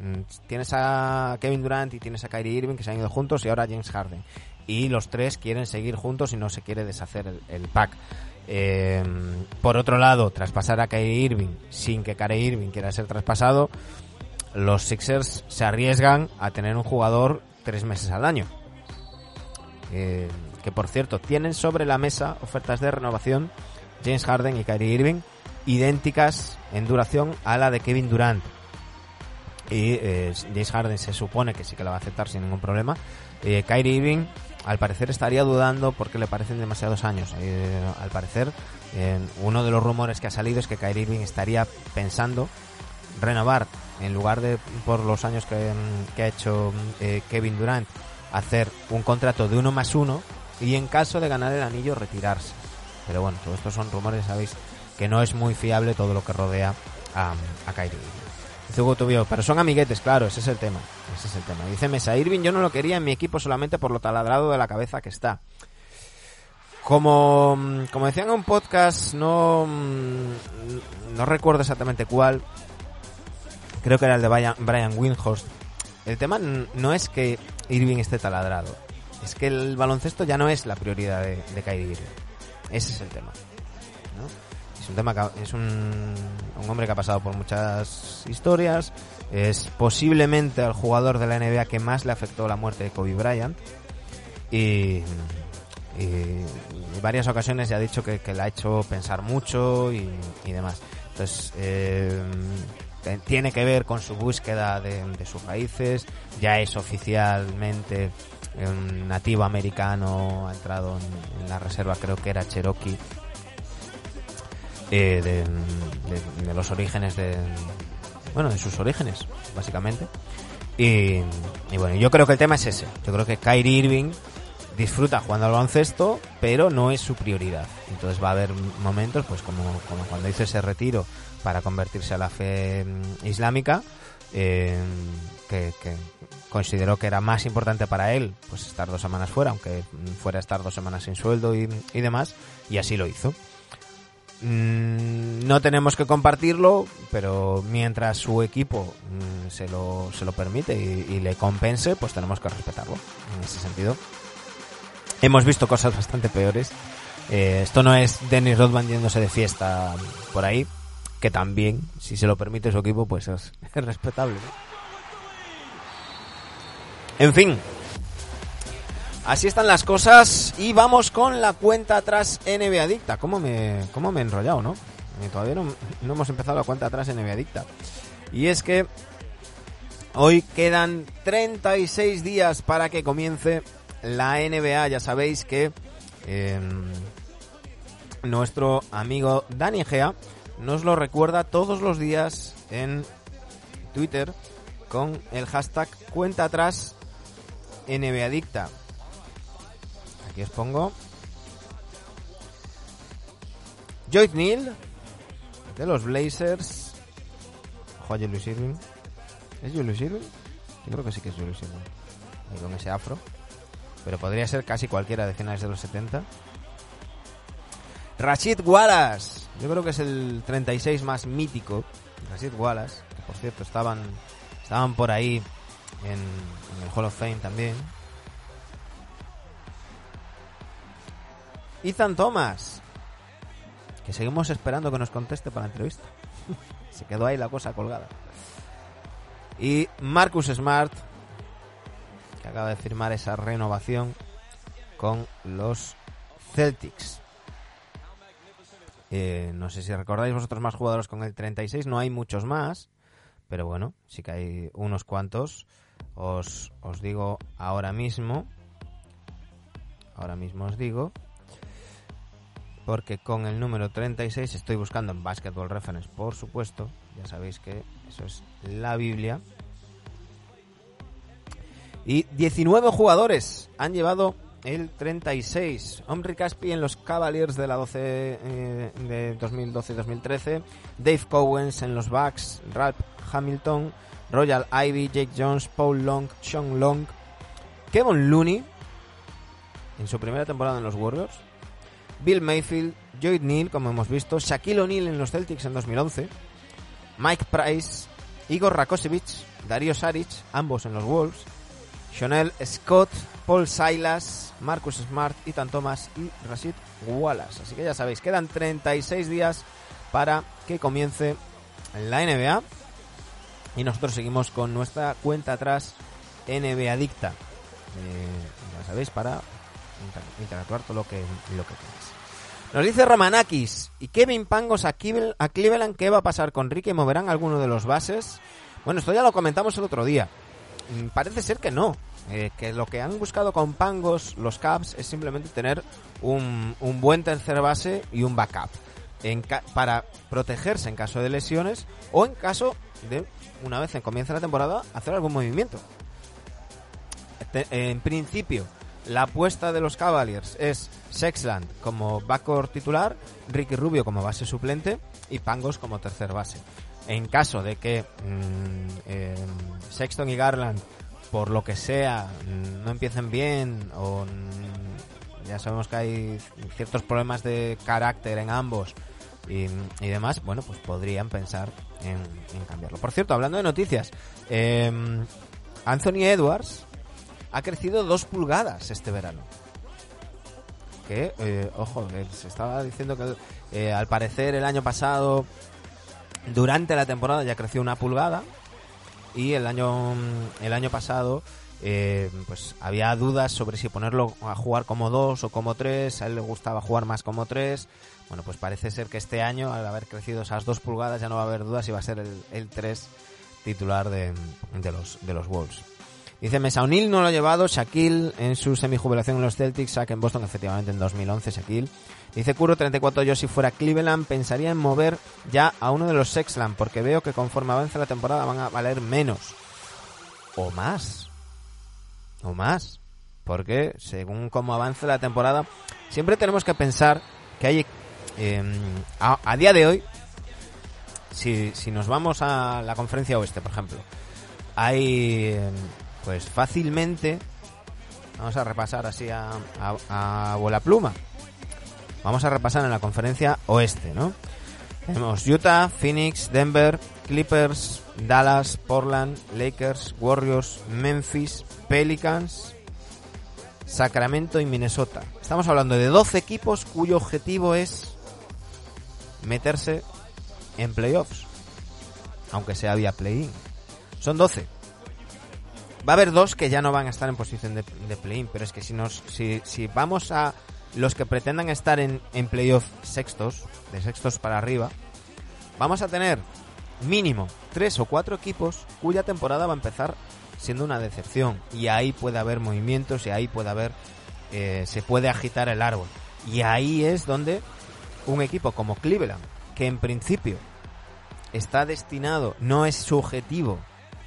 Mm, tienes a Kevin Durant y tienes a Kyrie Irving que se han ido juntos y ahora James Harden. Y los tres quieren seguir juntos y no se quiere deshacer el, el pack. Eh, por otro lado, traspasar a Kyrie Irving sin que Kyrie Irving quiera ser traspasado, los Sixers se arriesgan a tener un jugador tres meses al año. Eh, que por cierto tienen sobre la mesa ofertas de renovación James Harden y Kyrie Irving idénticas en duración a la de Kevin Durant. Y eh, James Harden se supone que sí que la va a aceptar sin ningún problema. Eh, Kyrie Irving al parecer estaría dudando porque le parecen demasiados años. Eh, al parecer uno de los rumores que ha salido es que Kyrie Irving estaría pensando renovar en lugar de por los años que, ha hecho Kevin Durant hacer un contrato de uno más uno y en caso de ganar el anillo retirarse. Pero bueno, todo esto son rumores, sabéis que no es muy fiable todo lo que rodea a, a Kyrie pero son amiguetes, claro, ese es el tema. Ese es el tema. Dice Mesa, Irving yo no lo quería en mi equipo solamente por lo taladrado de la cabeza que está. Como, como decían en un podcast, no, no recuerdo exactamente cuál, creo que era el de Brian, Brian Windhorst. El tema no es que Irving esté taladrado, es que el baloncesto ya no es la prioridad de, de Kyrie. Ese es el tema. Es un tema que, es un, hombre que ha pasado por muchas historias. Es posiblemente el jugador de la NBA que más le afectó la muerte de Kobe Bryant. Y, en varias ocasiones ya ha dicho que, que le ha hecho pensar mucho y, demás. Entonces, eh, tiene que ver con su búsqueda de sus raíces. Ya es oficialmente un nativo americano ha entrado en, la reserva, creo que era Cherokee, eh, de, los orígenes de, bueno, de sus orígenes, básicamente. Y, bueno, yo creo que el tema es ese. Yo creo que Kyrie Irving disfruta jugando al baloncesto, pero no es su prioridad. Entonces va a haber momentos, pues como, como cuando hizo ese retiro para convertirse a la fe mm, islámica, eh, que consideró que era más importante para él pues estar dos semanas fuera, aunque fuera estar dos semanas sin sueldo y, y demás, y así lo hizo. Mm, no tenemos que compartirlo, pero mientras su equipo mm, se, lo, se lo permite y, le compense, pues tenemos que respetarlo en ese sentido. Hemos visto cosas bastante peores. Eh, esto no es Dennis Rodman yéndose de fiesta por ahí, que también, si se lo permite su equipo, pues es, <laughs> es respetable. ¿no? En fin. Así están las cosas y vamos con la cuenta atrás NBA Adicta. ¿Cómo me, cómo me he enrollado, no? Eh, todavía no, no hemos empezado la cuenta atrás NBA Adicta. Y es que hoy quedan 36 días para que comience la NBA. Ya sabéis que eh, nuestro amigo Dani Gea nos lo recuerda todos los días en Twitter con el hashtag cuenta atrás NBA Adicta. Aquí os pongo. Joyce Neal de los Blazers. Ojo a Julius Irving. ¿Es Julius Irving? Yo creo que sí que es Julius Irving. Ahí con ese afro. Pero podría ser casi cualquiera de finales de los 70. Rashid Wallace. Yo creo que es el 36 más mítico. Rashid Wallace. Que por cierto estaban, estaban por ahí en, el Hall of Fame también. Ethan Thomas. Que seguimos esperando que nos conteste para la entrevista. <laughs> Se quedó ahí la cosa colgada. Y Marcus Smart, que acaba de firmar esa renovación con los Celtics. Eh, no sé si recordáis vosotros más jugadores con el 36, no hay muchos más, pero bueno, sí que hay unos cuantos. Os, os digo ahora mismo. Ahora mismo os digo. Porque con el número 36 estoy buscando en Basketball Reference, por supuesto. Ya sabéis que eso es la Biblia. Y 19 jugadores han llevado el 36. Omri Caspi en los Cavaliers de la 12 eh, de 2012-2013. Dave Cowens en los Bucks. Ralph Hamilton. Royal Ivy, Jake Jones, Paul Long, Sean Long. Kevin Looney en su primera temporada en los Warriors. Bill Mayfield, Joyd Neal, como hemos visto. Shaquille O'Neal en los Celtics en 2011. Mike Price, Igor Rakosevich, Darío Saric, ambos en los Wolves. Chanel Scott, Paul Silas, Marcus Smart, Ethan Thomas y Rashid Wallace. Así que ya sabéis, quedan 36 días para que comience la NBA. Y nosotros seguimos con nuestra cuenta atrás NBA Adicta. Eh, ya sabéis, para inter interactuar todo lo que, lo que queráis. Nos dice Romanakis, ¿y Kevin Pangos a, Cleveland, qué va a pasar con Ricky? ¿Moverán alguno de los bases? Bueno, esto ya lo comentamos el otro día. Parece ser que no. Eh, que lo que han buscado con Pangos los Caps es simplemente tener un, un buen tercer base y un backup. En para protegerse en caso de lesiones o en caso de, una vez en comienza la temporada, hacer algún movimiento. En principio, la apuesta de los Cavaliers es Sexland como backcourt titular, Ricky Rubio como base suplente y Pangos como tercer base. En caso de que mmm, Sexton y Garland, por lo que sea, no empiecen bien o ya sabemos que hay ciertos problemas de carácter en ambos y, y demás, bueno, pues podrían pensar en, cambiarlo. Por cierto, hablando de noticias, eh, Anthony Edwards ha crecido dos pulgadas este verano. Que, eh, ojo, se estaba diciendo que eh, al parecer el año pasado, durante la temporada ya creció una pulgada y el año, el año pasado eh, pues había dudas sobre si ponerlo a jugar como dos o como tres, a él le gustaba jugar más como tres. Bueno, pues parece ser que este año, al haber crecido esas dos pulgadas, ya no va a haber dudas si va a ser el, el 3 titular de, de, los, de los Wolves. Dice Mesa O'Neill no lo ha llevado, Shaquille en su semijubilación en los Celtics, Shaq en Boston, efectivamente en 2011 Shaquille. Dice Kuro 34 yo si fuera Cleveland pensaría en mover ya a uno de los Sexland porque veo que conforme avance la temporada van a valer menos. O más. O más. Porque según cómo avance la temporada, siempre tenemos que pensar que hay... Eh, a, día de hoy si, si nos vamos a la conferencia oeste, por ejemplo, hay pues fácilmente vamos a repasar así a, a, a bola pluma vamos a repasar en la conferencia oeste no tenemos Utah, Phoenix, Denver, Clippers, Dallas, Portland, Lakers, Warriors, Memphis, Pelicans, Sacramento y Minnesota. Estamos hablando de 12 equipos cuyo objetivo es meterse en playoffs. Aunque sea vía play-in. Son 12. Va a haber dos que ya no van a estar en posición de, play-in, pero es que si nos si, si vamos a los que pretendan estar en, en playoff sextos, de sextos para arriba, vamos a tener mínimo tres o cuatro equipos cuya temporada va a empezar siendo una decepción. Y ahí puede haber movimientos y ahí puede haber. Eh, se puede agitar el árbol. Y ahí es donde un equipo como Cleveland, que en principio está destinado, no es su objetivo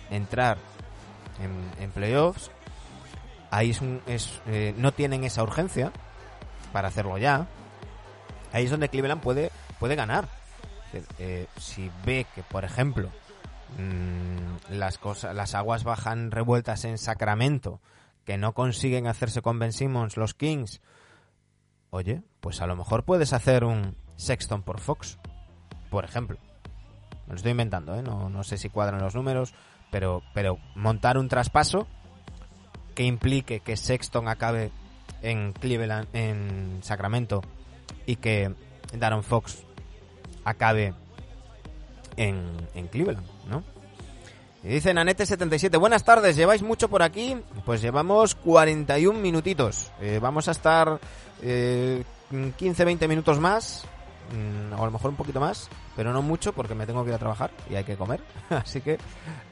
entrar en, en playoffs, ahí es, un, es eh, no tienen esa urgencia para hacerlo ya. Ahí es donde Cleveland puede, puede ganar. Eh, si ve que, por ejemplo, mmm, las cosas, las aguas bajan revueltas en Sacramento, que no consiguen hacerse con Ben Simmons los Kings, oye, pues a lo mejor puedes hacer un Sexton por Fox, por ejemplo. Me lo estoy inventando, ¿eh? no, no sé si cuadran los números, pero, pero montar un traspaso que implique que Sexton acabe en Cleveland, en Sacramento, y que Darren Fox acabe en, en Cleveland, ¿no? Y dice Nanete77, buenas tardes, ¿lleváis mucho por aquí? Pues llevamos 41 minutitos. Eh, vamos a estar eh, 15-20 minutos más, mm, o a lo mejor un poquito más, pero no mucho porque me tengo que ir a trabajar y hay que comer. <laughs> Así que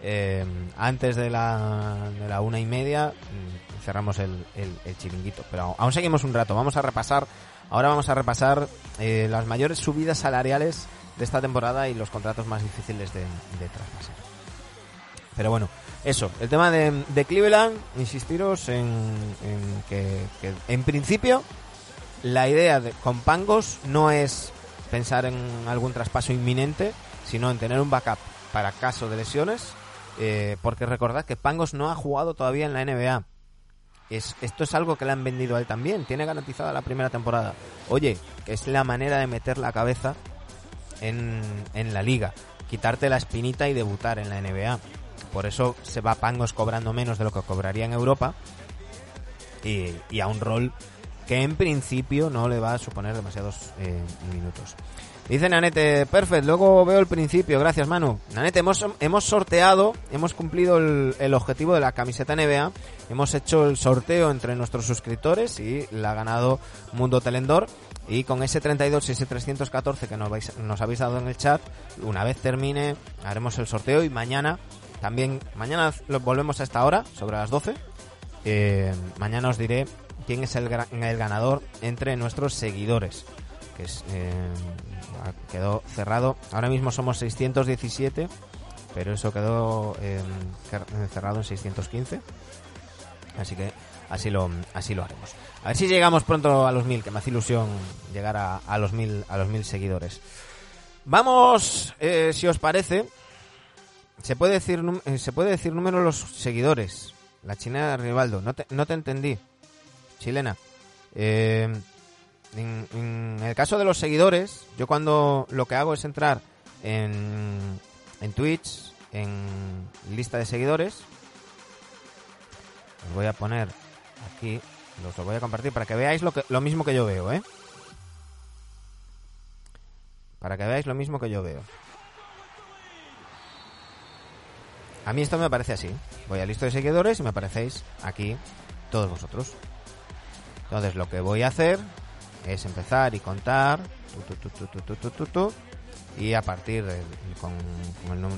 eh, antes de la, de la una y media mm, cerramos el, el, chiringuito. Pero aún seguimos un rato, vamos a repasar, ahora vamos a repasar eh, las mayores subidas salariales de esta temporada y los contratos más difíciles de, de traspasar. Pero bueno, eso, el tema de, Cleveland, insistiros en, que, en principio la idea de, con Pangos no es pensar en algún traspaso inminente, sino en tener un backup para caso de lesiones, eh, porque recordad que Pangos no ha jugado todavía en la NBA. Es, esto es algo que le han vendido a él también, tiene garantizada la primera temporada. Oye, es la manera de meter la cabeza en, en la liga, quitarte la espinita y debutar en la NBA. Por eso se va Pangos cobrando menos de lo que cobraría en Europa y, y a un rol que en principio no le va a suponer demasiados eh, minutos. Dice Nanete, perfecto, luego veo el principio, gracias Manu. Nanete, hemos, hemos sorteado, hemos cumplido el, el, objetivo de la camiseta NBA, hemos hecho el sorteo entre nuestros suscriptores y la ha ganado Mundo Telendor. Y con ese 32 y ese 314 que nos, vais, nos habéis dado en el chat, una vez termine, haremos el sorteo y mañana, también, mañana volvemos a esta hora, sobre las 12. Eh, mañana os diré quién es el, el ganador entre nuestros seguidores. Que es, eh, quedó cerrado. Ahora mismo somos 617, pero eso quedó eh, cerrado en 615. Así que así lo, así lo haremos. A ver si llegamos pronto a los mil, que me hace ilusión llegar a, los mil, a los mil seguidores. Vamos, si os parece, se puede decir, se puede decir número los seguidores. La china de Rivaldo, no te, no te entendí chilena. Eh, en, en, el caso de los seguidores, yo cuando lo que hago es entrar en, en Twitch, en lista de seguidores, os voy a poner aquí, los lo voy a compartir para que veáis lo, que, lo mismo que yo veo, ¿eh? Para que veáis lo mismo que yo veo. A mí esto me parece así. Voy a lista de seguidores y me aparecéis aquí todos vosotros. Entonces lo que voy a hacer es empezar y contar y a partir de, con,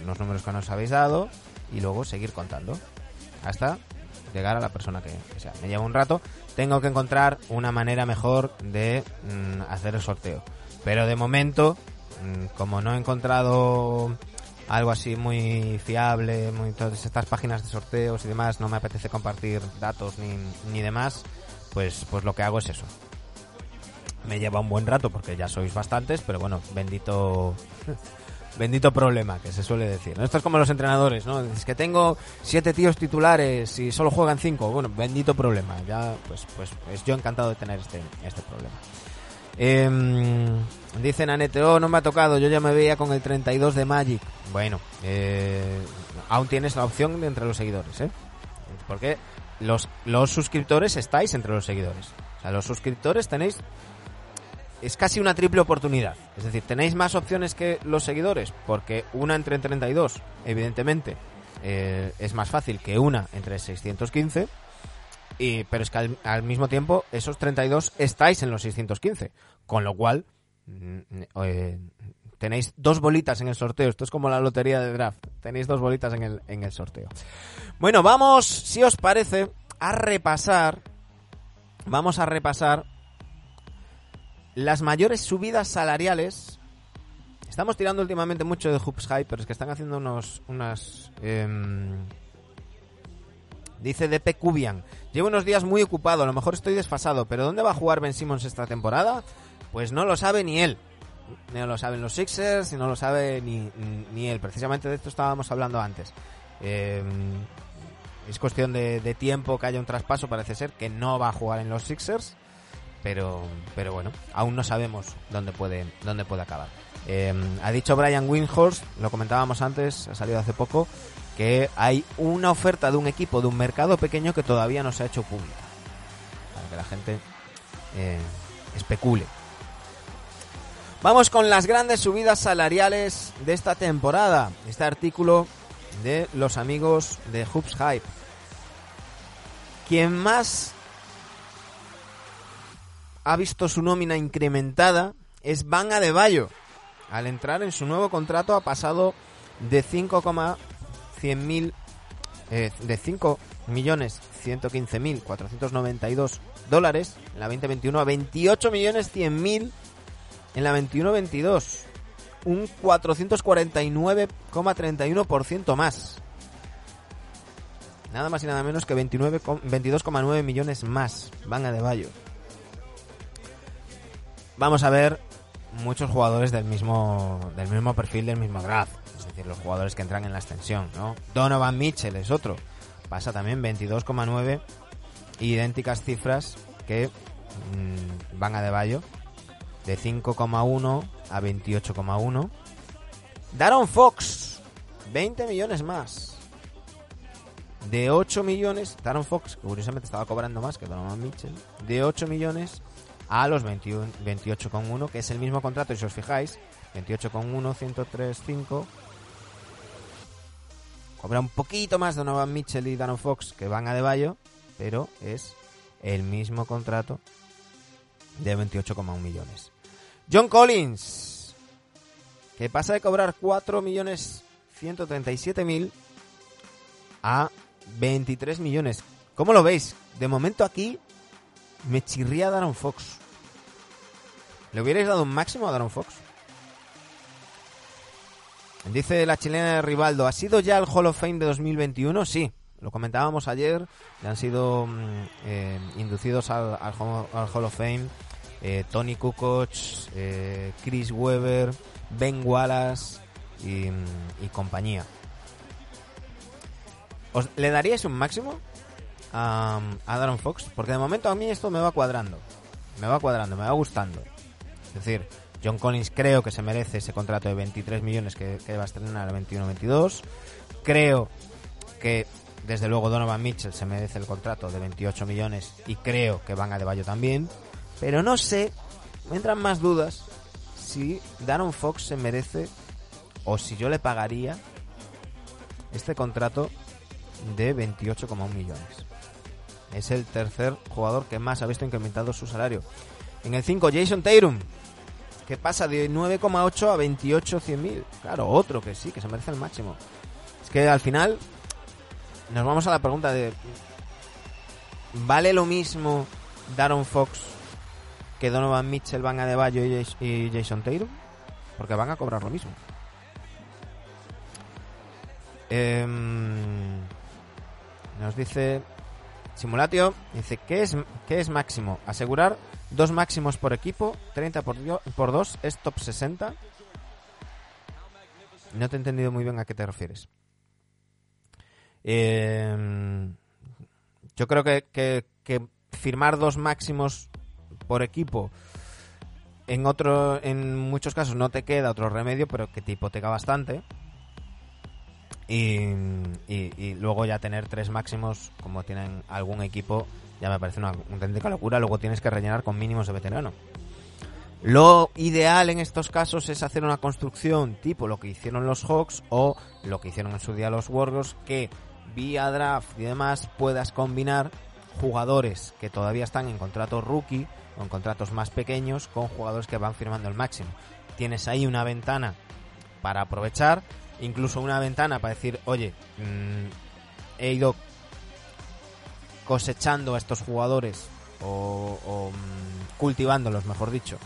los números que nos habéis dado y luego seguir contando hasta llegar a la persona que, sea. Me lleva un rato, tengo que encontrar una manera mejor de mmm, hacer el sorteo. Pero de momento, mmm, como no he encontrado algo así muy fiable, muy todas estas páginas de sorteos y demás, no me apetece compartir datos ni, ni demás pues, pues lo que hago es eso. Me lleva un buen rato porque ya sois bastantes, pero bueno, bendito, <laughs> Bendito problema, que se suele decir. Esto es como los entrenadores, ¿no? Es que tengo siete tíos titulares y solo juegan cinco. Bueno, bendito problema. Ya, pues, pues, pues yo encantado de tener este, este problema. Eh, dicen a NTO, no me ha tocado, yo ya me veía con el 32 de Magic. Bueno, eh, aún tienes la opción de entre los seguidores, ¿eh? Porque los, los suscriptores estáis entre los seguidores. O sea, los suscriptores tenéis es casi una triple oportunidad. Es decir, tenéis más opciones que los seguidores, porque una entre 32, evidentemente, eh, es más fácil que una entre 615. Y, pero es que al, mismo tiempo, esos 32 estáis en los 615. Con lo cual, mm, eh, tenéis dos bolitas en el sorteo. Esto es como la lotería de draft. Tenéis dos bolitas en el, en el sorteo. Bueno, vamos, si os parece, a repasar. Vamos a repasar las mayores subidas salariales. Estamos tirando últimamente mucho de Hoops Hype, pero es que están haciendo unos, unas. Eh, dice DP Cubian. Llevo unos días muy ocupado, a lo mejor estoy desfasado, pero ¿dónde va a jugar Ben Simmons esta temporada? Pues no lo sabe ni él. No lo saben los Sixers y no lo sabe ni, ni él. Precisamente de esto estábamos hablando antes. Eh, es cuestión de, de, tiempo que haya un traspaso, parece ser que no va a jugar en los Sixers pero pero bueno, aún no sabemos dónde puede dónde puede acabar. Eh, ha dicho Brian Windhorst, lo comentábamos antes, ha salido hace poco, que hay una oferta de un equipo de un mercado pequeño que todavía no se ha hecho pública. Para que la gente eh, especule. Vamos con las grandes subidas salariales de esta temporada. Este artículo de los amigos de Hoops Hype. Quien más ha visto su nómina incrementada es Van Adebayo. Al entrar en su nuevo contrato ha pasado de 5,5 100.000 eh, de 5 millones 115.492 dólares en la 2021 a 28 millones 100.000 en la 21-22. Un 449,31% más. Nada más y nada menos que 22,9 millones más. Van a de Bayo. Vamos a ver muchos jugadores del mismo del mismo perfil del mismo draft es decir los jugadores que entran en la extensión no Donovan Mitchell es otro. Pasa también 22,9 idénticas cifras que mmm, van a de Bayo de 5,1 a 28,1 Daron Fox 20 millones más. De 8 millones Daron Fox que curiosamente estaba cobrando más que Donovan Mitchell. De 8 millones a los 28,1, que es el mismo contrato, si os fijáis, 28,1, 103,5. Cobra un poquito más Donovan Mitchell y Danon Fox que van a De pero es el mismo contrato de 28,1 millones. John Collins, que pasa de cobrar 4 millones 137 mil a 23 millones. ¿Cómo lo veis? De momento aquí me chirría Daron Fox. ¿Le hubierais dado un máximo a Daron Fox? Dice la chilena de Rivaldo, ¿ha sido ya el Hall of Fame de 2021? Sí, lo comentábamos ayer, ya han sido mm, eh, inducidos al, al, al, Hall of Fame eh, Tony Kukoc, eh, Chris Weber, Ben Wallace y, y compañía. ¿Os, ¿Le daríais un máximo a, a Daron Fox? Porque de momento a mí esto me va cuadrando. Me va cuadrando, me va gustando. Es decir, John Collins creo que se merece ese contrato de 23 millones que, que va a estrenar el 21-22. Creo que, desde luego, Donovan Mitchell se merece el contrato de 28 millones y creo que Van a de Bayo también. Pero no sé, me entran más dudas si Daron Fox se merece o si yo le pagaría este contrato de 28,1 millones. Es el tercer jugador que más ha visto incrementado su salario. En el 5, Jason Tatum, que pasa de 9,8 a 28 100.000. Claro, otro que sí, que se merece el máximo. Es que al final nos vamos a la pregunta de ¿vale lo mismo Daron Fox que Donovan Mitchell, Van Adebayo y Jason Tatum? Porque van a cobrar lo mismo. Eh, nos dice Simulatio, dice, ¿qué es, ¿qué es máximo? Asegurar dos máximos por equipo, 30 por, por 2 es top 60. No te he entendido muy bien a qué te refieres. Eh, yo creo que, que, firmar dos máximos por equipo en otro en muchos casos no te queda otro remedio pero que te hipoteca bastante y- y luego ya tener tres máximos como tienen algún equipo ya me parece una auténtica locura luego tienes que rellenar con mínimos de veterano lo ideal en estos casos es hacer una construcción tipo lo que hicieron los Hawks o lo que hicieron en su día los Warriors que vía draft y demás puedas combinar jugadores que todavía están en contrato rookie o en contratos más pequeños con jugadores que van firmando el máximo. Tienes ahí una ventana para aprovechar, incluso una ventana para decir, oye, mm, he ido cosechando a estos jugadores o, o, mm, cultivándolos, mejor dicho.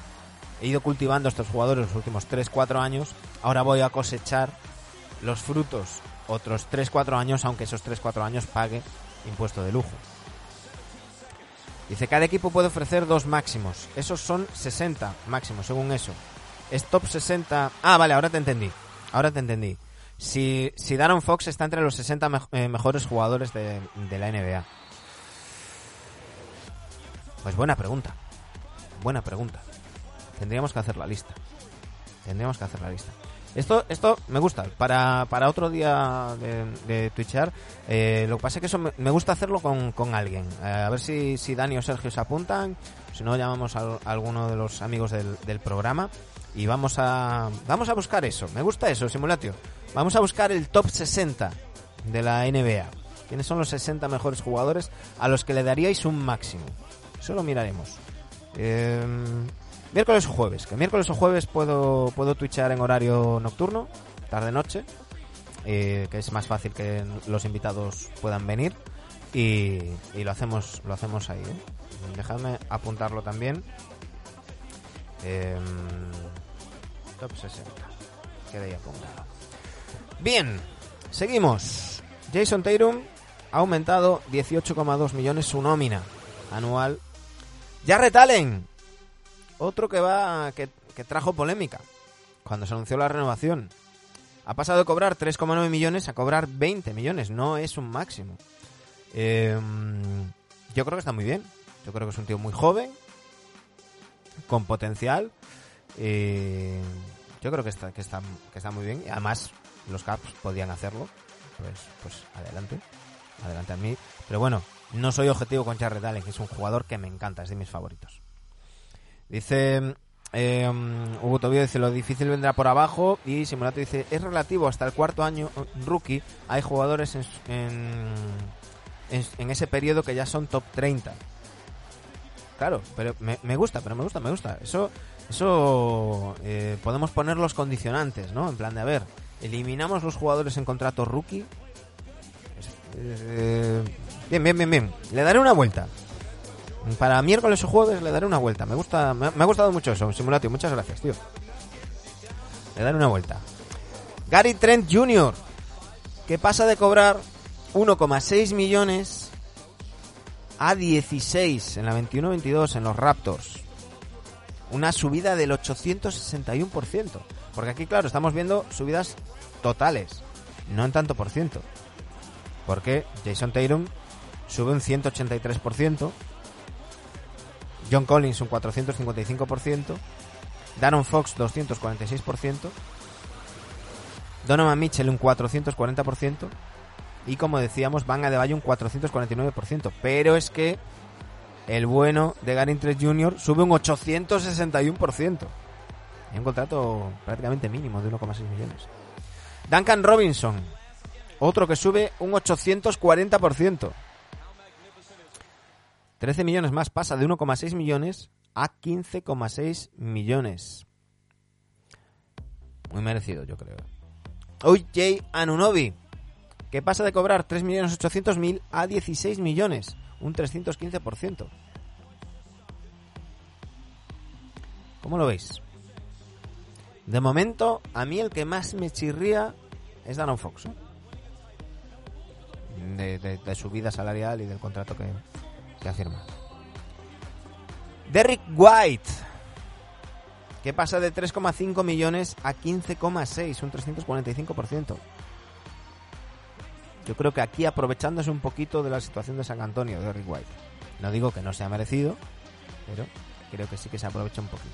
He ido cultivando a estos jugadores los últimos 3-4 años, ahora voy a cosechar los frutos otros 3-4 años, aunque esos 3-4 años pague impuesto de lujo. Dice, cada equipo puede ofrecer dos máximos. Esos son 60 máximos, según eso. Es top 60... Ah, vale, ahora te entendí. Ahora te entendí. Si, si Darren Fox está entre los 60 mej- eh, mejores jugadores de, de la NBA. Pues buena pregunta. Buena pregunta. Tendríamos que hacer la lista. Tendríamos que hacer la lista. Esto, esto me gusta. Para, para otro día de, de twitchear, eh, lo que pasa es que eso me, gusta hacerlo con, con alguien. Eh, a ver si, si Dani o Sergio se apuntan. Si no, llamamos a, a alguno de los amigos del, del programa. Y vamos a, vamos a buscar eso. Me gusta eso, simulatio. Vamos a buscar el top 60 de la NBA. ¿Quiénes son los 60 mejores jugadores a los que le daríais un máximo? Eso lo miraremos. Eh, miércoles o jueves. Que miércoles o jueves puedo, puedo twitchar en horario nocturno, tarde-noche. eh, que es más fácil que los invitados puedan venir. Y, y lo hacemos lo hacemos ahí. ¿eh? Dejadme apuntarlo también. Eh, top 60. Queda ahí apuntado. Bien, seguimos. Jason Tatum ha aumentado 18,2 millones su nómina anual. Jarrett Allen, otro que va que, que trajo polémica cuando se anunció la renovación. Ha pasado de cobrar 3,9 millones a cobrar 20 millones. No es un máximo. Eh, yo creo que está muy bien. Yo creo que es un tío muy joven, con potencial. Eh, yo creo que está, que está, que está muy bien. Y además, los Caps podían hacerlo. Pues, pues adelante. Adelante a mí. Pero bueno, no soy objetivo con Jarrett Allen, que es un jugador que me encanta, es de mis favoritos. Dice eh, Hugo Tobio dice lo difícil vendrá por abajo y Simulato dice es relativo hasta el cuarto año rookie hay jugadores en, en, en- ese periodo que ya son top 30 claro pero me, me gusta pero me gusta me gusta. Eso eso eh, podemos poner los condicionantes no en plan de a ver eliminamos los jugadores en contrato rookie Eh, bien bien bien bien le daré una vuelta para miércoles o jueves le daré una vuelta. Me gusta, me, ha gustado mucho eso, Simulatio. Muchas gracias, tío. Le daré una vuelta. Gary Trent Jr. que pasa de cobrar 1,6 millones a 16 en la 21-22 en los Raptors. Una subida del 861%. Porque aquí, claro, estamos viendo subidas totales, no en tanto por ciento. Porque Jason Tatum sube un 183%. John Collins un 455%, Darren Fox 246%, Donovan Mitchell un 440% y como decíamos Van Adebayo un 449%, pero es que el bueno de Gary Trent Jr. sube un 861%. Hay un contrato prácticamente mínimo de 1,6 millones. Duncan Robinson, otro que sube un 840%. 13 millones más, pasa de 1,6 millones a 15,6 millones. Muy merecido, yo creo. OJ Anunobi, que pasa de cobrar 3.800.000 a 16 millones, un 315%. ¿Cómo lo veis? De momento, a mí el que más me chirría es Darren Fox. ¿eh? De, de- de su vida salarial y del contrato que, que ha firmado. Derrick White, que pasa de 3,5 millones a 15,6, un 345%. Yo creo que aquí aprovechándose un poquito de la situación de San Antonio, de Rick White. No digo que no sea merecido, pero creo que sí que se aprovecha un poquito.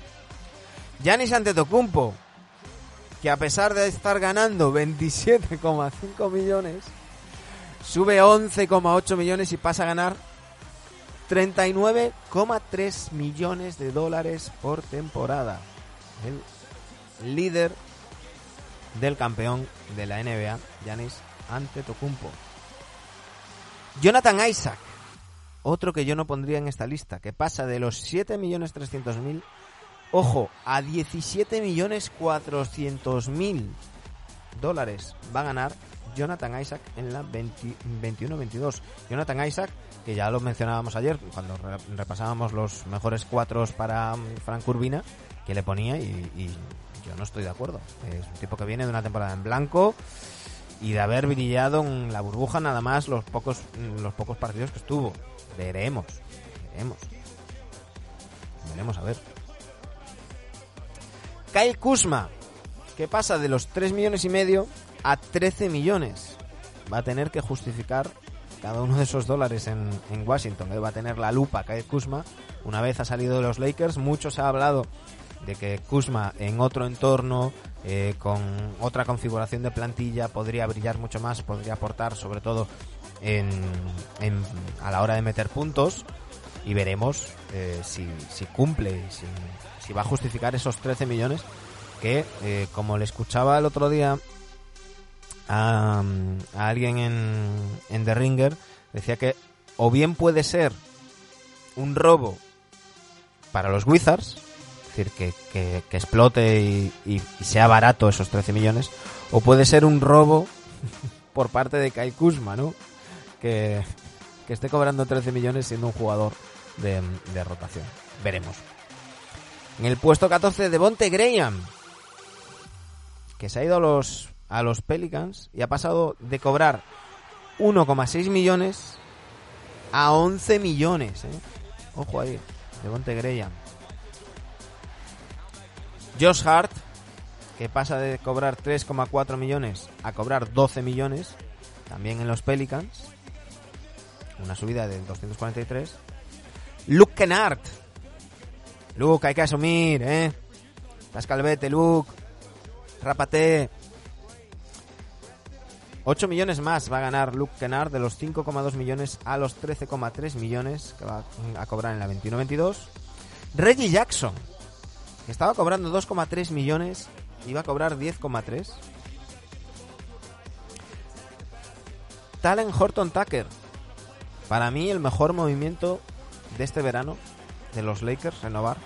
Giannis Antetokounmpo, que a pesar de estar ganando 27,5 millones, sube 11,8 millones y pasa a ganar 39,3 millones de dólares por temporada. El líder del campeón de la NBA, Giannis Antetokounmpo. Jonathan Isaac, otro que yo no pondría en esta lista, que pasa de los 7.300.000, ojo, a 17.400.000 dólares va a ganar Jonathan Isaac en la 21-22. Jonathan Isaac, que ya lo mencionábamos ayer cuando repasábamos los mejores cuatros para mm, Frank Urbina, que le ponía y, yo no estoy de acuerdo. Es un tipo que viene de una temporada en blanco y de haber brillado en la burbuja nada más los pocos los pocos partidos que estuvo. Veremos, veremos. Veremos a ver. Kyle Kuzma, que pasa de los 3 millones y medio a 13 millones. Va a tener que justificar cada uno de esos dólares en, Washington. Va a tener la lupa Kyle Kuzma. Una vez ha salido de los Lakers, mucho se ha hablado de que Kuzma en otro entorno, eh, con otra configuración de plantilla, podría brillar mucho más, podría aportar sobre todo en, a la hora de meter puntos y veremos eh, si, si, cumple, si, si va a justificar esos 13 millones que, eh, como le escuchaba el otro día a, a alguien en, en The Ringer, decía que o bien puede ser un robo para los Wizards, decir, que, que, explote y, sea barato esos 13 millones, o puede ser un robo <laughs> por parte de Kai Kuzma, ¿no? Que, que esté cobrando 13 millones siendo un jugador de, de rotación. Veremos. En el puesto 14 de Bonte Graham, que se ha ido a los, a los Pelicans y ha pasado de cobrar 1,6 millones a 11 millones. ¿eh? Ojo ahí, de Bonte Graham. Josh Hart, que pasa de cobrar 3,4 millones a cobrar 12 millones, también en los Pelicans. Una subida del 243. Luke Kennard. Luke, hay que asumir, ¿eh? Pascalvete, Luke. Rápate. 8 millones más va a ganar Luke Kennard de los 5,2 millones a los 13,3 millones que va a cobrar en la 21-22. Reggie Jackson, estaba cobrando 2,3 millones, iba a cobrar 10,3. Talen Horton Tucker. Para mí el mejor movimiento de este verano de los Lakers, renovar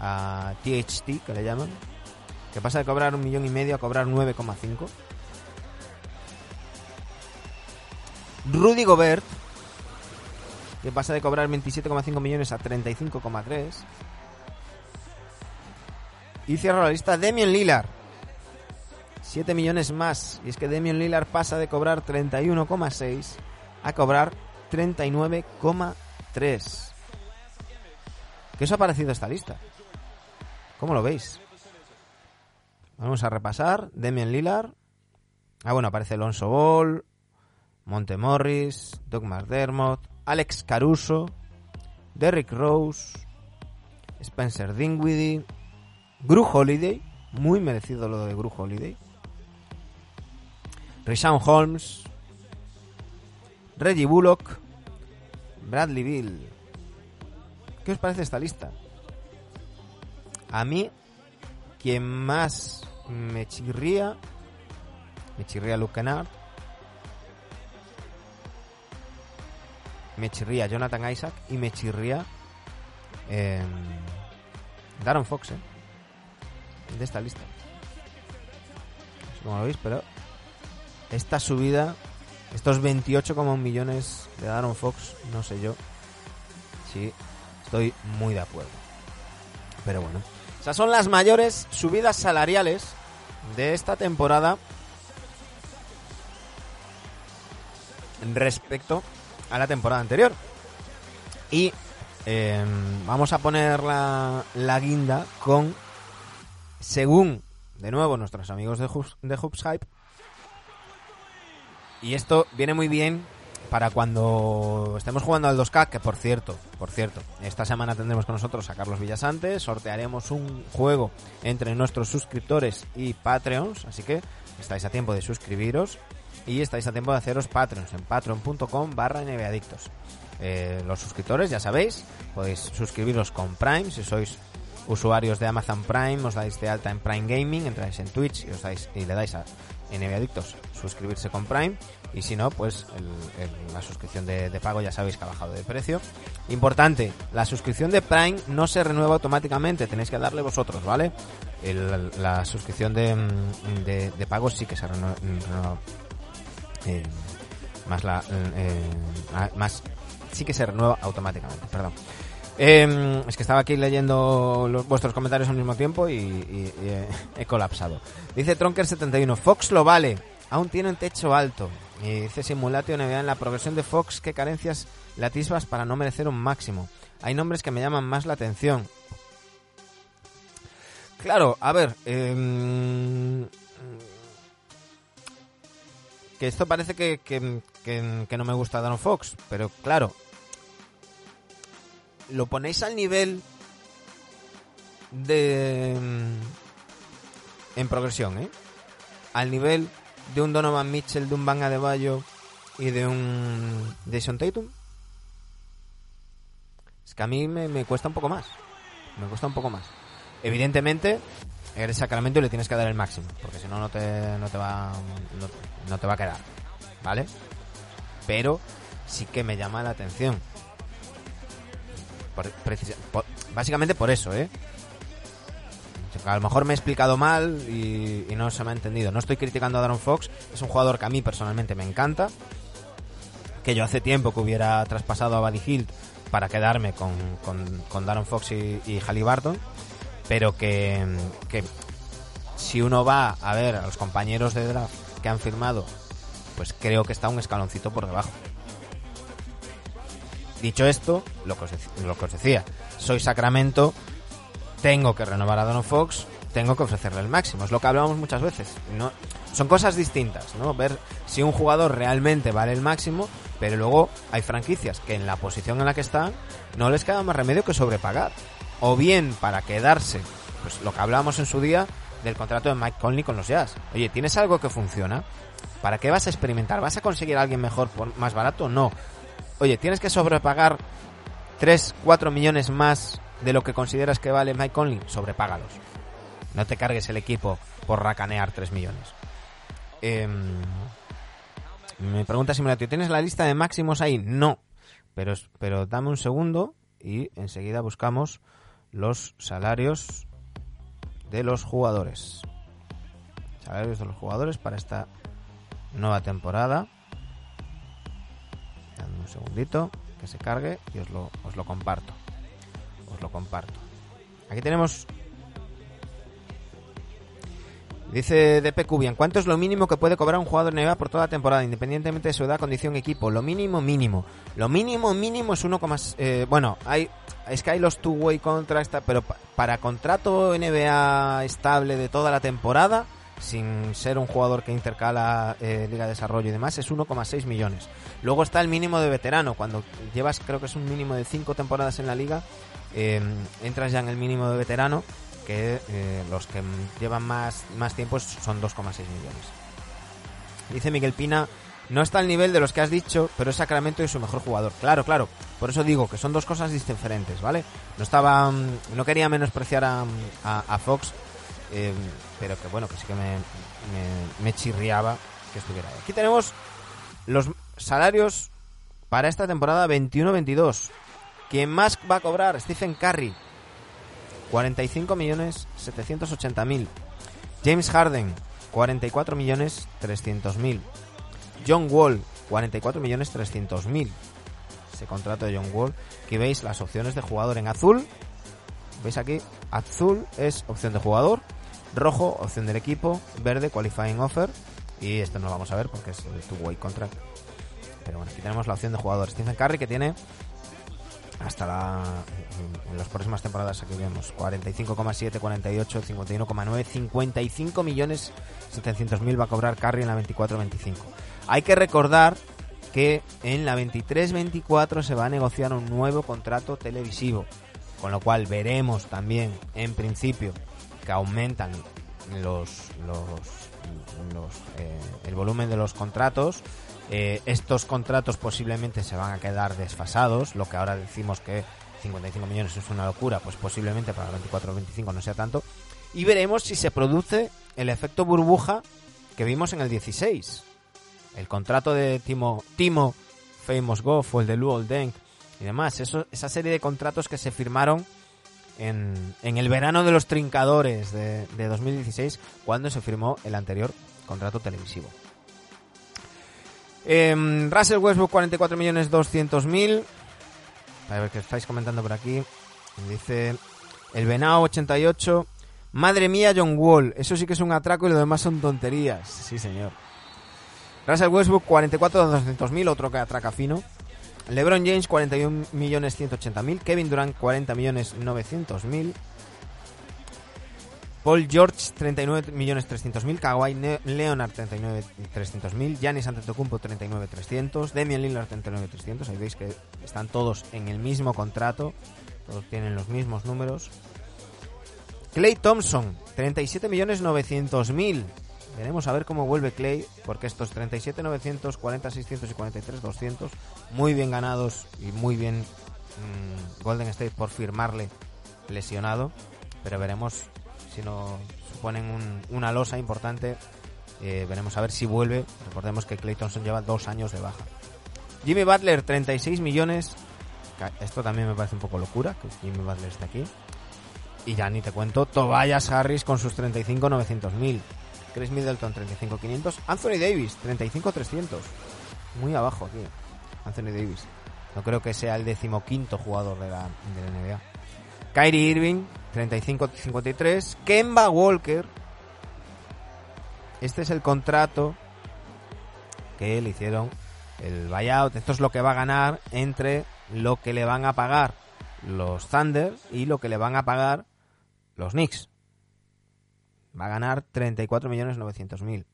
a THT, que le llaman, que pasa de cobrar un millón y medio a cobrar 9,5. Rudy Gobert, que pasa de cobrar 27,5 millones a 35,3. Y cierra la lista Demian Lillard. 7 millones más. Y es que Demian Lillard pasa de cobrar 31,6 a cobrar 39,3. ¿Qué os ha parecido esta lista? ¿Cómo lo veis? Vamos a repasar. Demian Lillard. Ah, bueno, aparece Alonso Ball, Monte Morris, Doug McDermott, Alex Caruso, Derrick Rose, Spencer Dinwiddie, Gru Holiday, muy merecido lo de Gru Holiday. Rishon Holmes, Reggie Bullock, Bradley Bill. ¿Qué os parece esta lista? A mí, quien más me chirría, me chirría Luke Kennard, me chirría Jonathan Isaac y me chirría eh, Darren Fox, ¿eh? de esta lista. No sé cómo lo veis, pero esta subida, estos 28,1 millones de Aaron Fox, no sé yo si estoy muy de acuerdo. Pero bueno, esas son las mayores subidas salariales de esta temporada respecto a la temporada anterior. Y em, vamos a poner la, la guinda con según, de nuevo, nuestros amigos de, Hoops, de Hoops Hype. Y esto viene muy bien para cuando estemos jugando al 2K, que por cierto, por cierto, esta semana tendremos con nosotros a Carlos Villasantes, sortearemos un juego entre nuestros suscriptores y Patreons, así que estáis a tiempo de suscribiros y estáis a tiempo de haceros Patreons en patreon.com barra nbadictos. Eh, los suscriptores, ya sabéis, podéis suscribiros con Prime si sois usuarios de Amazon Prime, os dais de alta en Prime Gaming, entráis en Twitch y, os dais, y le dais a NBA Adictos suscribirse con Prime y si no, pues la suscripción de, pago ya sabéis que ha bajado de precio. Importante, la suscripción de Prime no se renueva automáticamente, tenéis que darle vosotros, ¿vale? la suscripción de, de, pago sí que se renueva, eh, más la eh, más sí que se renueva automáticamente, perdón. Em, es que estaba aquí leyendo vuestros comentarios al mismo tiempo y, he colapsado. Dice Tronker71, Fox lo vale, aún tiene un techo alto. Y dice Simulatio en la progresión de Fox, qué carencias latisbas para no merecer un máximo. Hay nombres que me llaman más la atención. Claro, a ver, em, que esto parece que, que, no me gusta Daron Fox, pero claro, lo ponéis al nivel de... En progresión, ¿eh? Al nivel de un Donovan Mitchell, de un Banga de Bayo y de un Jason Tatum. Es que a mí me, cuesta un poco más. Me cuesta un poco más. Evidentemente, eres Sacramento y le tienes que dar el máximo, porque si no, no te, no te va no, te va a quedar, ¿vale? Pero sí que me llama la atención. básicamente por eso, ¿eh? A lo mejor me he explicado mal y, no se me ha entendido. No estoy criticando a Daron Fox, es un jugador que a mí personalmente me encanta. Que yo hace tiempo que hubiera traspasado a Buddy Hilt para quedarme con, con, Daron Fox y, y Halliburton pero que, si uno va a ver a los compañeros de draft que han firmado, pues creo que está un escaloncito por debajo. Dicho esto, lo que os, decía, soy Sacramento, tengo que renovar a Donovan Fox, tengo que ofrecerle el máximo. Es lo que hablábamos muchas veces. No, son cosas distintas, ¿no? Ver si un jugador realmente vale el máximo, pero luego hay franquicias que en la posición en la que están no les queda más remedio que sobrepagar o bien para quedarse, pues lo que hablábamos en su día del contrato de Mike Conley con los Jazz. Oye, ¿tienes algo que funciona? ¿Para qué vas a experimentar? ¿Vas a conseguir a alguien mejor por más barato? No. Oye, ¿tienes que sobrepagar 3, 4 millones más de lo que consideras que vale Mike Conley? Sobrepágalos. No te cargues el equipo por racanear 3 millones. Em, me pregunta Simulatio, ¿tienes la lista de máximos ahí? No. Pero, pero dame un segundo y enseguida buscamos los salarios de los jugadores. Salarios de los jugadores para esta nueva temporada. Un segundito que se cargue y os lo, os lo comparto. Os lo comparto. Aquí tenemos Dice DP Cubian, ¿cuánto es lo mínimo que puede cobrar un jugador NBA por toda la temporada, independientemente de su edad, condición, equipo? Lo mínimo, mínimo. Lo mínimo, mínimo es 1, eh, bueno, hay, es que hay los two-way contracts, pero para contrato NBA estable de toda la temporada, sin ser un jugador que intercala eh, Liga de Desarrollo y demás, es 1,6 millones. Luego está el mínimo de veterano, cuando llevas, creo que es un mínimo de 5 temporadas en la liga, eh, entras ya en el mínimo de veterano que eh, los que llevan más, más tiempo son 2,6 millones. Dice Miguel Pina, no está al nivel de los que has dicho, pero es Sacramento y su mejor jugador. Claro, claro, por eso digo que son dos cosas diferentes, ¿vale? No estaba, mm, no quería menospreciar a, a, Fox, eh, pero que bueno, que sí que me, me, chirriaba que estuviera ahí. Aquí tenemos los salarios para esta temporada 21-22. ¿Quién más va a cobrar? Stephen Curry, 45 millones 780 mil. James Harden, 44 millones 300 mil. John Wall, 44 millones 300 mil. Ese contrato de John Wall. Aquí veis las opciones de jugador en azul. ¿Veis aquí? Azul es opción de jugador. Rojo, opción del equipo. Verde, qualifying offer. Y esto no lo vamos a ver porque es el two-way contract. Pero bueno, aquí tenemos la opción de jugador. Stephen Curry que tiene hasta la, en las próximas temporadas aquí vemos 45,7, 48, 51,9, 55 millones 700 mil va a cobrar Carry en la 24-25. Hay que recordar que en la 23-24 se va a negociar un nuevo contrato televisivo, con lo cual veremos también en principio que aumentan los, los, los eh, el volumen de los contratos eh, estos contratos posiblemente se van a quedar desfasados, lo que ahora decimos que 55 millones es una locura, pues posiblemente para el 24 o 25 no sea tanto. Y veremos si se produce el efecto burbuja que vimos en el 16. El contrato de Timo, Timo Famous Golf o el de Luol Deng y demás. Eso, esa serie de contratos que se firmaron en, en el verano de los trincadores de, de 2016 cuando se firmó el anterior contrato televisivo. Eh, Russell Westbrook 44 millones 200 mil. A ver qué estáis comentando por aquí. Dice el Venao 88. Madre mía, John Wall. Eso sí que es un atraco y lo demás son tonterías. Sí, señor. Russell Westbrook 44 200 mil. Otro que atraca fino. LeBron James 41 millones 180 mil. Kevin Durant 40 millones 900 mil. Paul George 39.300.000, Kawhi Leonard 39.300.000, Giannis Antetokounmpo 39.300, Damian Lillard 39.300, ahí veis que están todos en el mismo contrato, todos tienen los mismos números. Clay Thompson 37.900.000, veremos a ver cómo vuelve Clay, porque estos 37.900, 40.600 y 43.200, muy bien ganados y muy bien mmm, Golden State por firmarle lesionado, pero veremos si no suponen un, una losa importante, eh, veremos a ver si vuelve. Recordemos que Clay lleva dos años de baja. Jimmy Butler, 36 millones. Esto también me parece un poco locura, que Jimmy Butler esté aquí. Y ya ni te cuento, Tobias Harris con sus 35 900 mil. Chris Middleton 35 500. Anthony Davis 35 300. Muy abajo aquí. Anthony Davis. No creo que sea el decimoquinto jugador de la, de la NBA. Kyrie Irving 35-53. Kemba Walker. Este es el contrato que le hicieron el buyout. Esto es lo que va a ganar entre lo que le van a pagar los Thunder y lo que le van a pagar los Knicks. Va a ganar 34.900.000.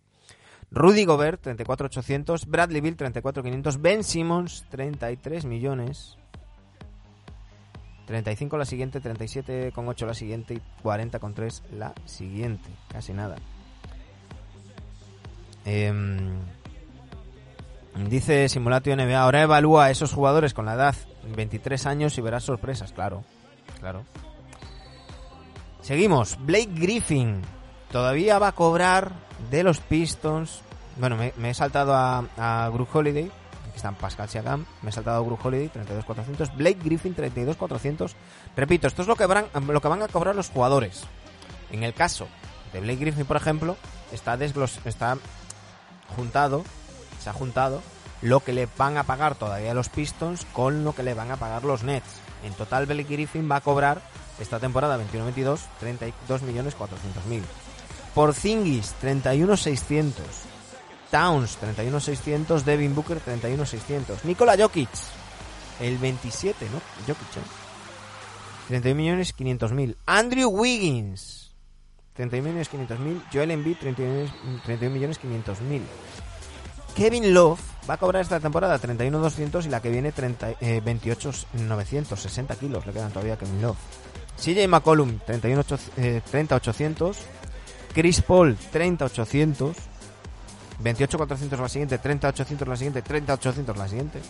Rudy Gobert, 34.800. Bradley Bill, 34.500. Ben Simmons, 33 millones. 35 la siguiente, 37,8 la siguiente y 40,3 la siguiente. Casi nada. Eh, dice Simulatio NBA, ahora evalúa a esos jugadores con la edad 23 años y verás sorpresas, claro. Claro. Seguimos. Blake Griffin todavía va a cobrar de los Pistons. Bueno, me, me he saltado a, a Group Holiday están Pascal Siakam, me he saltado Gru Holiday 32.400, Blake Griffin 32.400. Repito, esto es lo que, van, lo que van a cobrar los jugadores. En el caso de Blake Griffin, por ejemplo, está desglos está juntado, se ha juntado lo que le van a pagar todavía los Pistons con lo que le van a pagar los Nets. En total, Blake Griffin va a cobrar esta temporada 21-22 32.400.000. Por Zingis 31.600. Towns 31.600, Devin Booker 31.600, Nikola Jokic el 27, ¿no? Jokic, ¿eh? 31 millones 500 mil. Andrew Wiggins 31 millones 500 mil. Joel Embiid 31, 31 millones 500 mil. Kevin Love va a cobrar esta temporada 31.200 y la que viene 30, eh, 28.900, 60 kilos le quedan todavía a Kevin Love. CJ McCollum 31, eh, 30.800. Chris Paul 30.800. 28.400 la siguiente, 30.800 la siguiente, 30.800 la siguiente.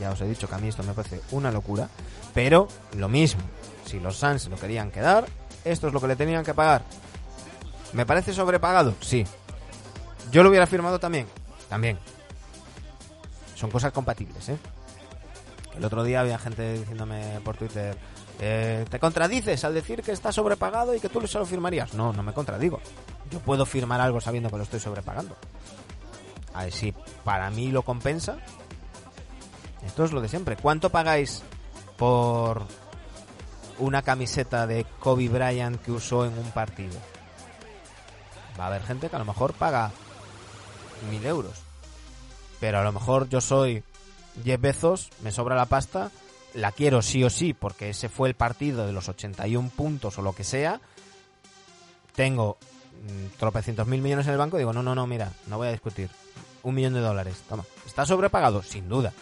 Ya os he dicho que a mí esto me parece una locura. Pero lo mismo, si los Suns lo querían quedar, esto es lo que le tenían que pagar. ¿Me parece sobrepagado? Sí. ¿Yo lo hubiera firmado también? También. Son cosas compatibles, ¿eh? El otro día había gente diciéndome por Twitter, eh, ¿te contradices al decir que está sobrepagado y que tú se lo firmarías? No, no me contradigo. Yo puedo firmar algo sabiendo que lo estoy sobrepagando. A ver si para mí lo compensa. Esto es lo de siempre. ¿Cuánto pagáis por una camiseta de Kobe Bryant que usó en un partido? Va a haber gente que a lo mejor paga mil euros. Pero a lo mejor yo soy 10 Bezos, me sobra la pasta la quiero sí o sí porque ese fue el partido de los 81 puntos o lo que sea, tengo mm, tropecientos mil millones en el banco, digo, no, no, no, mira, no voy a discutir. Un millón de dólares, toma. ¿Está sobrepagado? Sin duda.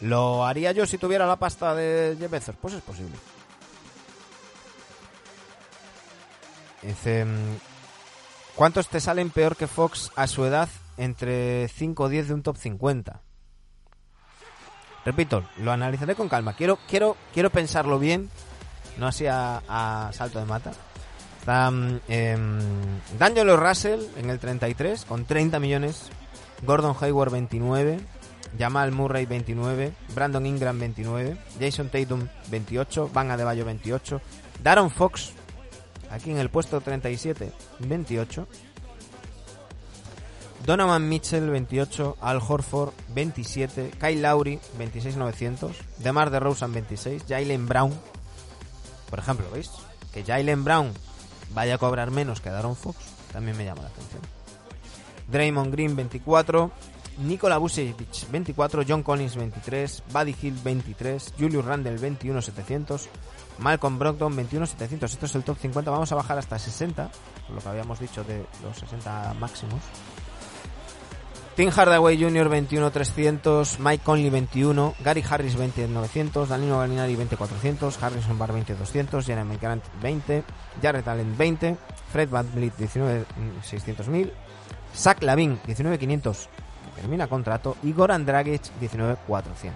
¿Lo haría yo si tuviera la pasta de Jeff? Pues es posible. Dice, mm, ¿cuántos te salen peor que Fox a su edad entre 5 o 10 de un top 50? Repito, lo analizaré con calma. Quiero, quiero, quiero pensarlo bien, no así a salto de mata. Está eh, D'Angelo Russell en el 33 con 30 millones, Gordon Hayward 29, Jamal Murray 29, Brandon Ingram 29, Jason Tatum 28, Van Adebayo 28, Darren Fox aquí en el puesto 37 28, Donovan Mitchell 28, Al Horford 27, Kyle Lowry 26.900, DeMar DeRozan 26, Jalen Brown, por ejemplo, ¿veis? Que Jalen Brown vaya a cobrar menos que Daron Fox, también me llama la atención. Draymond Green 24, Nikola Vucevic 24, John Collins 23, Buddy Hill 23, Julius Randle 21.700, Malcolm Brogdon 21.700. Esto es el top 50. Vamos a bajar hasta 60, lo que habíamos dicho de los 60 máximos. Tim Hardaway Jr. 21.300, Mike Conley 21, Gary Harris 20.900, Danilo Gallinari 20.400, Harrison Barr 20.200, Jeremy Grant 20, Jared Allen 20, Fred VanVleet 19.600.000, Zach Lavin 19.500, que termina contrato, y Goran Dragic 19.400.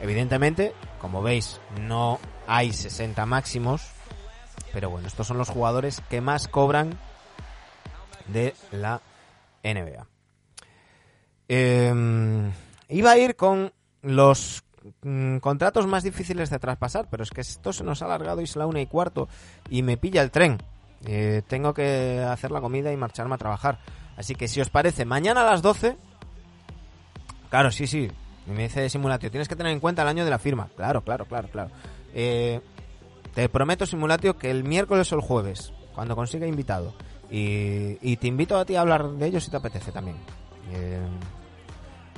Evidentemente, como veis, no hay 60 máximos, pero bueno, estos son los jugadores que más cobran de la NBA. Eh, iba a ir con los mm, contratos más difíciles de traspasar, pero es que esto se nos ha alargado y es la una y cuarto y me pilla el tren. Eh, tengo que hacer la comida y marcharme a trabajar. Así que si os parece, mañana a las 12... Claro, sí, sí. Me dice Simulatio, tienes que tener en cuenta el año de la firma. Claro, claro, claro, claro. Eh, te prometo, Simulatio, que el miércoles o el jueves, cuando consiga invitado, y, te invito a ti a hablar de ellos si te apetece también. Eh,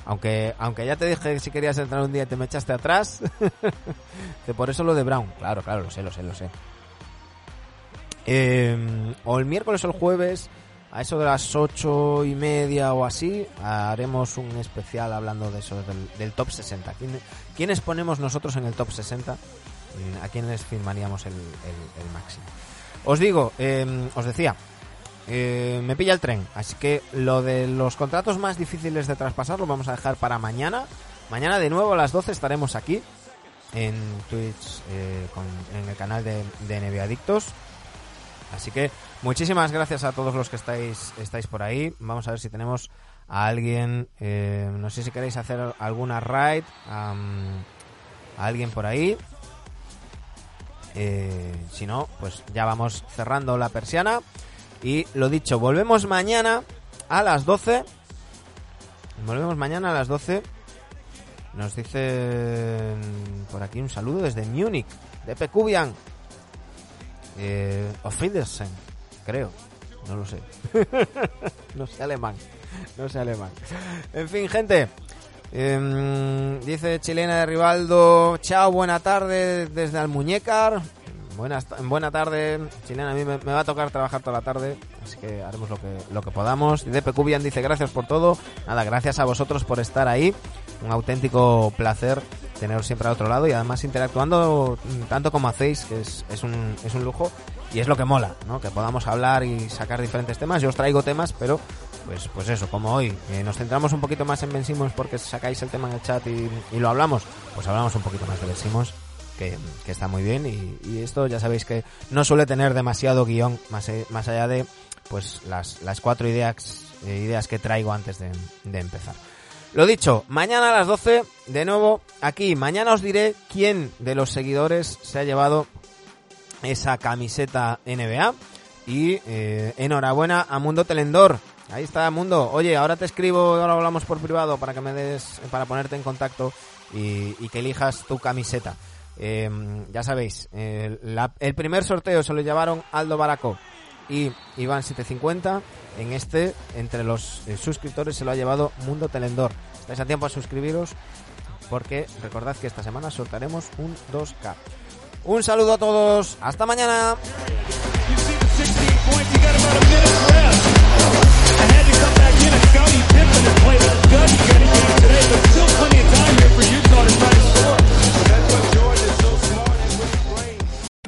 aunque, aunque ya te dije que si querías entrar un día y te me echaste atrás, <laughs> que por eso lo de Brown. Claro, claro, lo sé, lo sé, lo sé. Eh, o el miércoles o el jueves, a eso de las ocho y media o así, haremos un especial hablando de eso, del, del top 60. ¿Quién- ¿Quiénes ponemos nosotros en el top 60? Mm, ¿A quiénes firmaríamos el, el- el máximo? Os digo, eh, os decía, eh, me pilla el tren, así que lo de los contratos más difíciles de traspasar lo vamos a dejar para mañana. Mañana de nuevo a las 12 estaremos aquí en Twitch, eh, en el canal de, de. Así que muchísimas gracias a todos los que estáis, estáis por ahí. Vamos a ver si tenemos a alguien, eh, no sé si queréis hacer alguna raid, a alguien por ahí. Eh, si no, pues ya vamos cerrando la persiana. Y lo dicho, volvemos mañana a las 12. Volvemos mañana a las 12. Nos dicen por aquí un saludo desde Múnich, de Pecubian. Eh, creo. No lo sé. <laughs> no sé alemán. No sé alemán. En fin, gente. Em, dice Chilena de Rivaldo. Chao, buena tarde desde Almuñécar. Buenas, buena tarde, Chilena. A mí me, me va a tocar trabajar toda la tarde, así que haremos lo que, lo que podamos. Y de dice gracias por todo. Nada, gracias a vosotros por estar ahí. Un auténtico placer teneros siempre al otro lado y además interactuando tanto como hacéis, que es, es, un, es un lujo y es lo que mola, ¿no? Que podamos hablar y sacar diferentes temas. Yo os traigo temas, pero pues, pues eso, como hoy, eh, nos centramos un poquito más en Ben Simmons porque sacáis el tema en el chat y, y lo hablamos, pues hablamos un poquito más de Ben Simmons, que, está muy bien y, esto ya sabéis que no suele tener demasiado guion más, eh, más allá de pues las, las cuatro ideas, eh, ideas que traigo antes de, empezar. Lo dicho, mañana a las 12, de nuevo, aquí. Mañana os diré quién de los seguidores se ha llevado esa camiseta NBA. Y eh, enhorabuena a Mundo Telendor. Ahí está Mundo. Oye, ahora te escribo, ahora hablamos por privado para que me des, para ponerte en contacto y que elijas tu camiseta. Eh, ya sabéis, eh, la- el primer sorteo se lo llevaron Aldo Baraco y Iván 750. En este, entre los eh, suscriptores, se lo ha llevado Mundo Telendor. Estáis a tiempo a suscribiros porque recordad que esta semana sortaremos un 2K. Un saludo a todos, hasta mañana.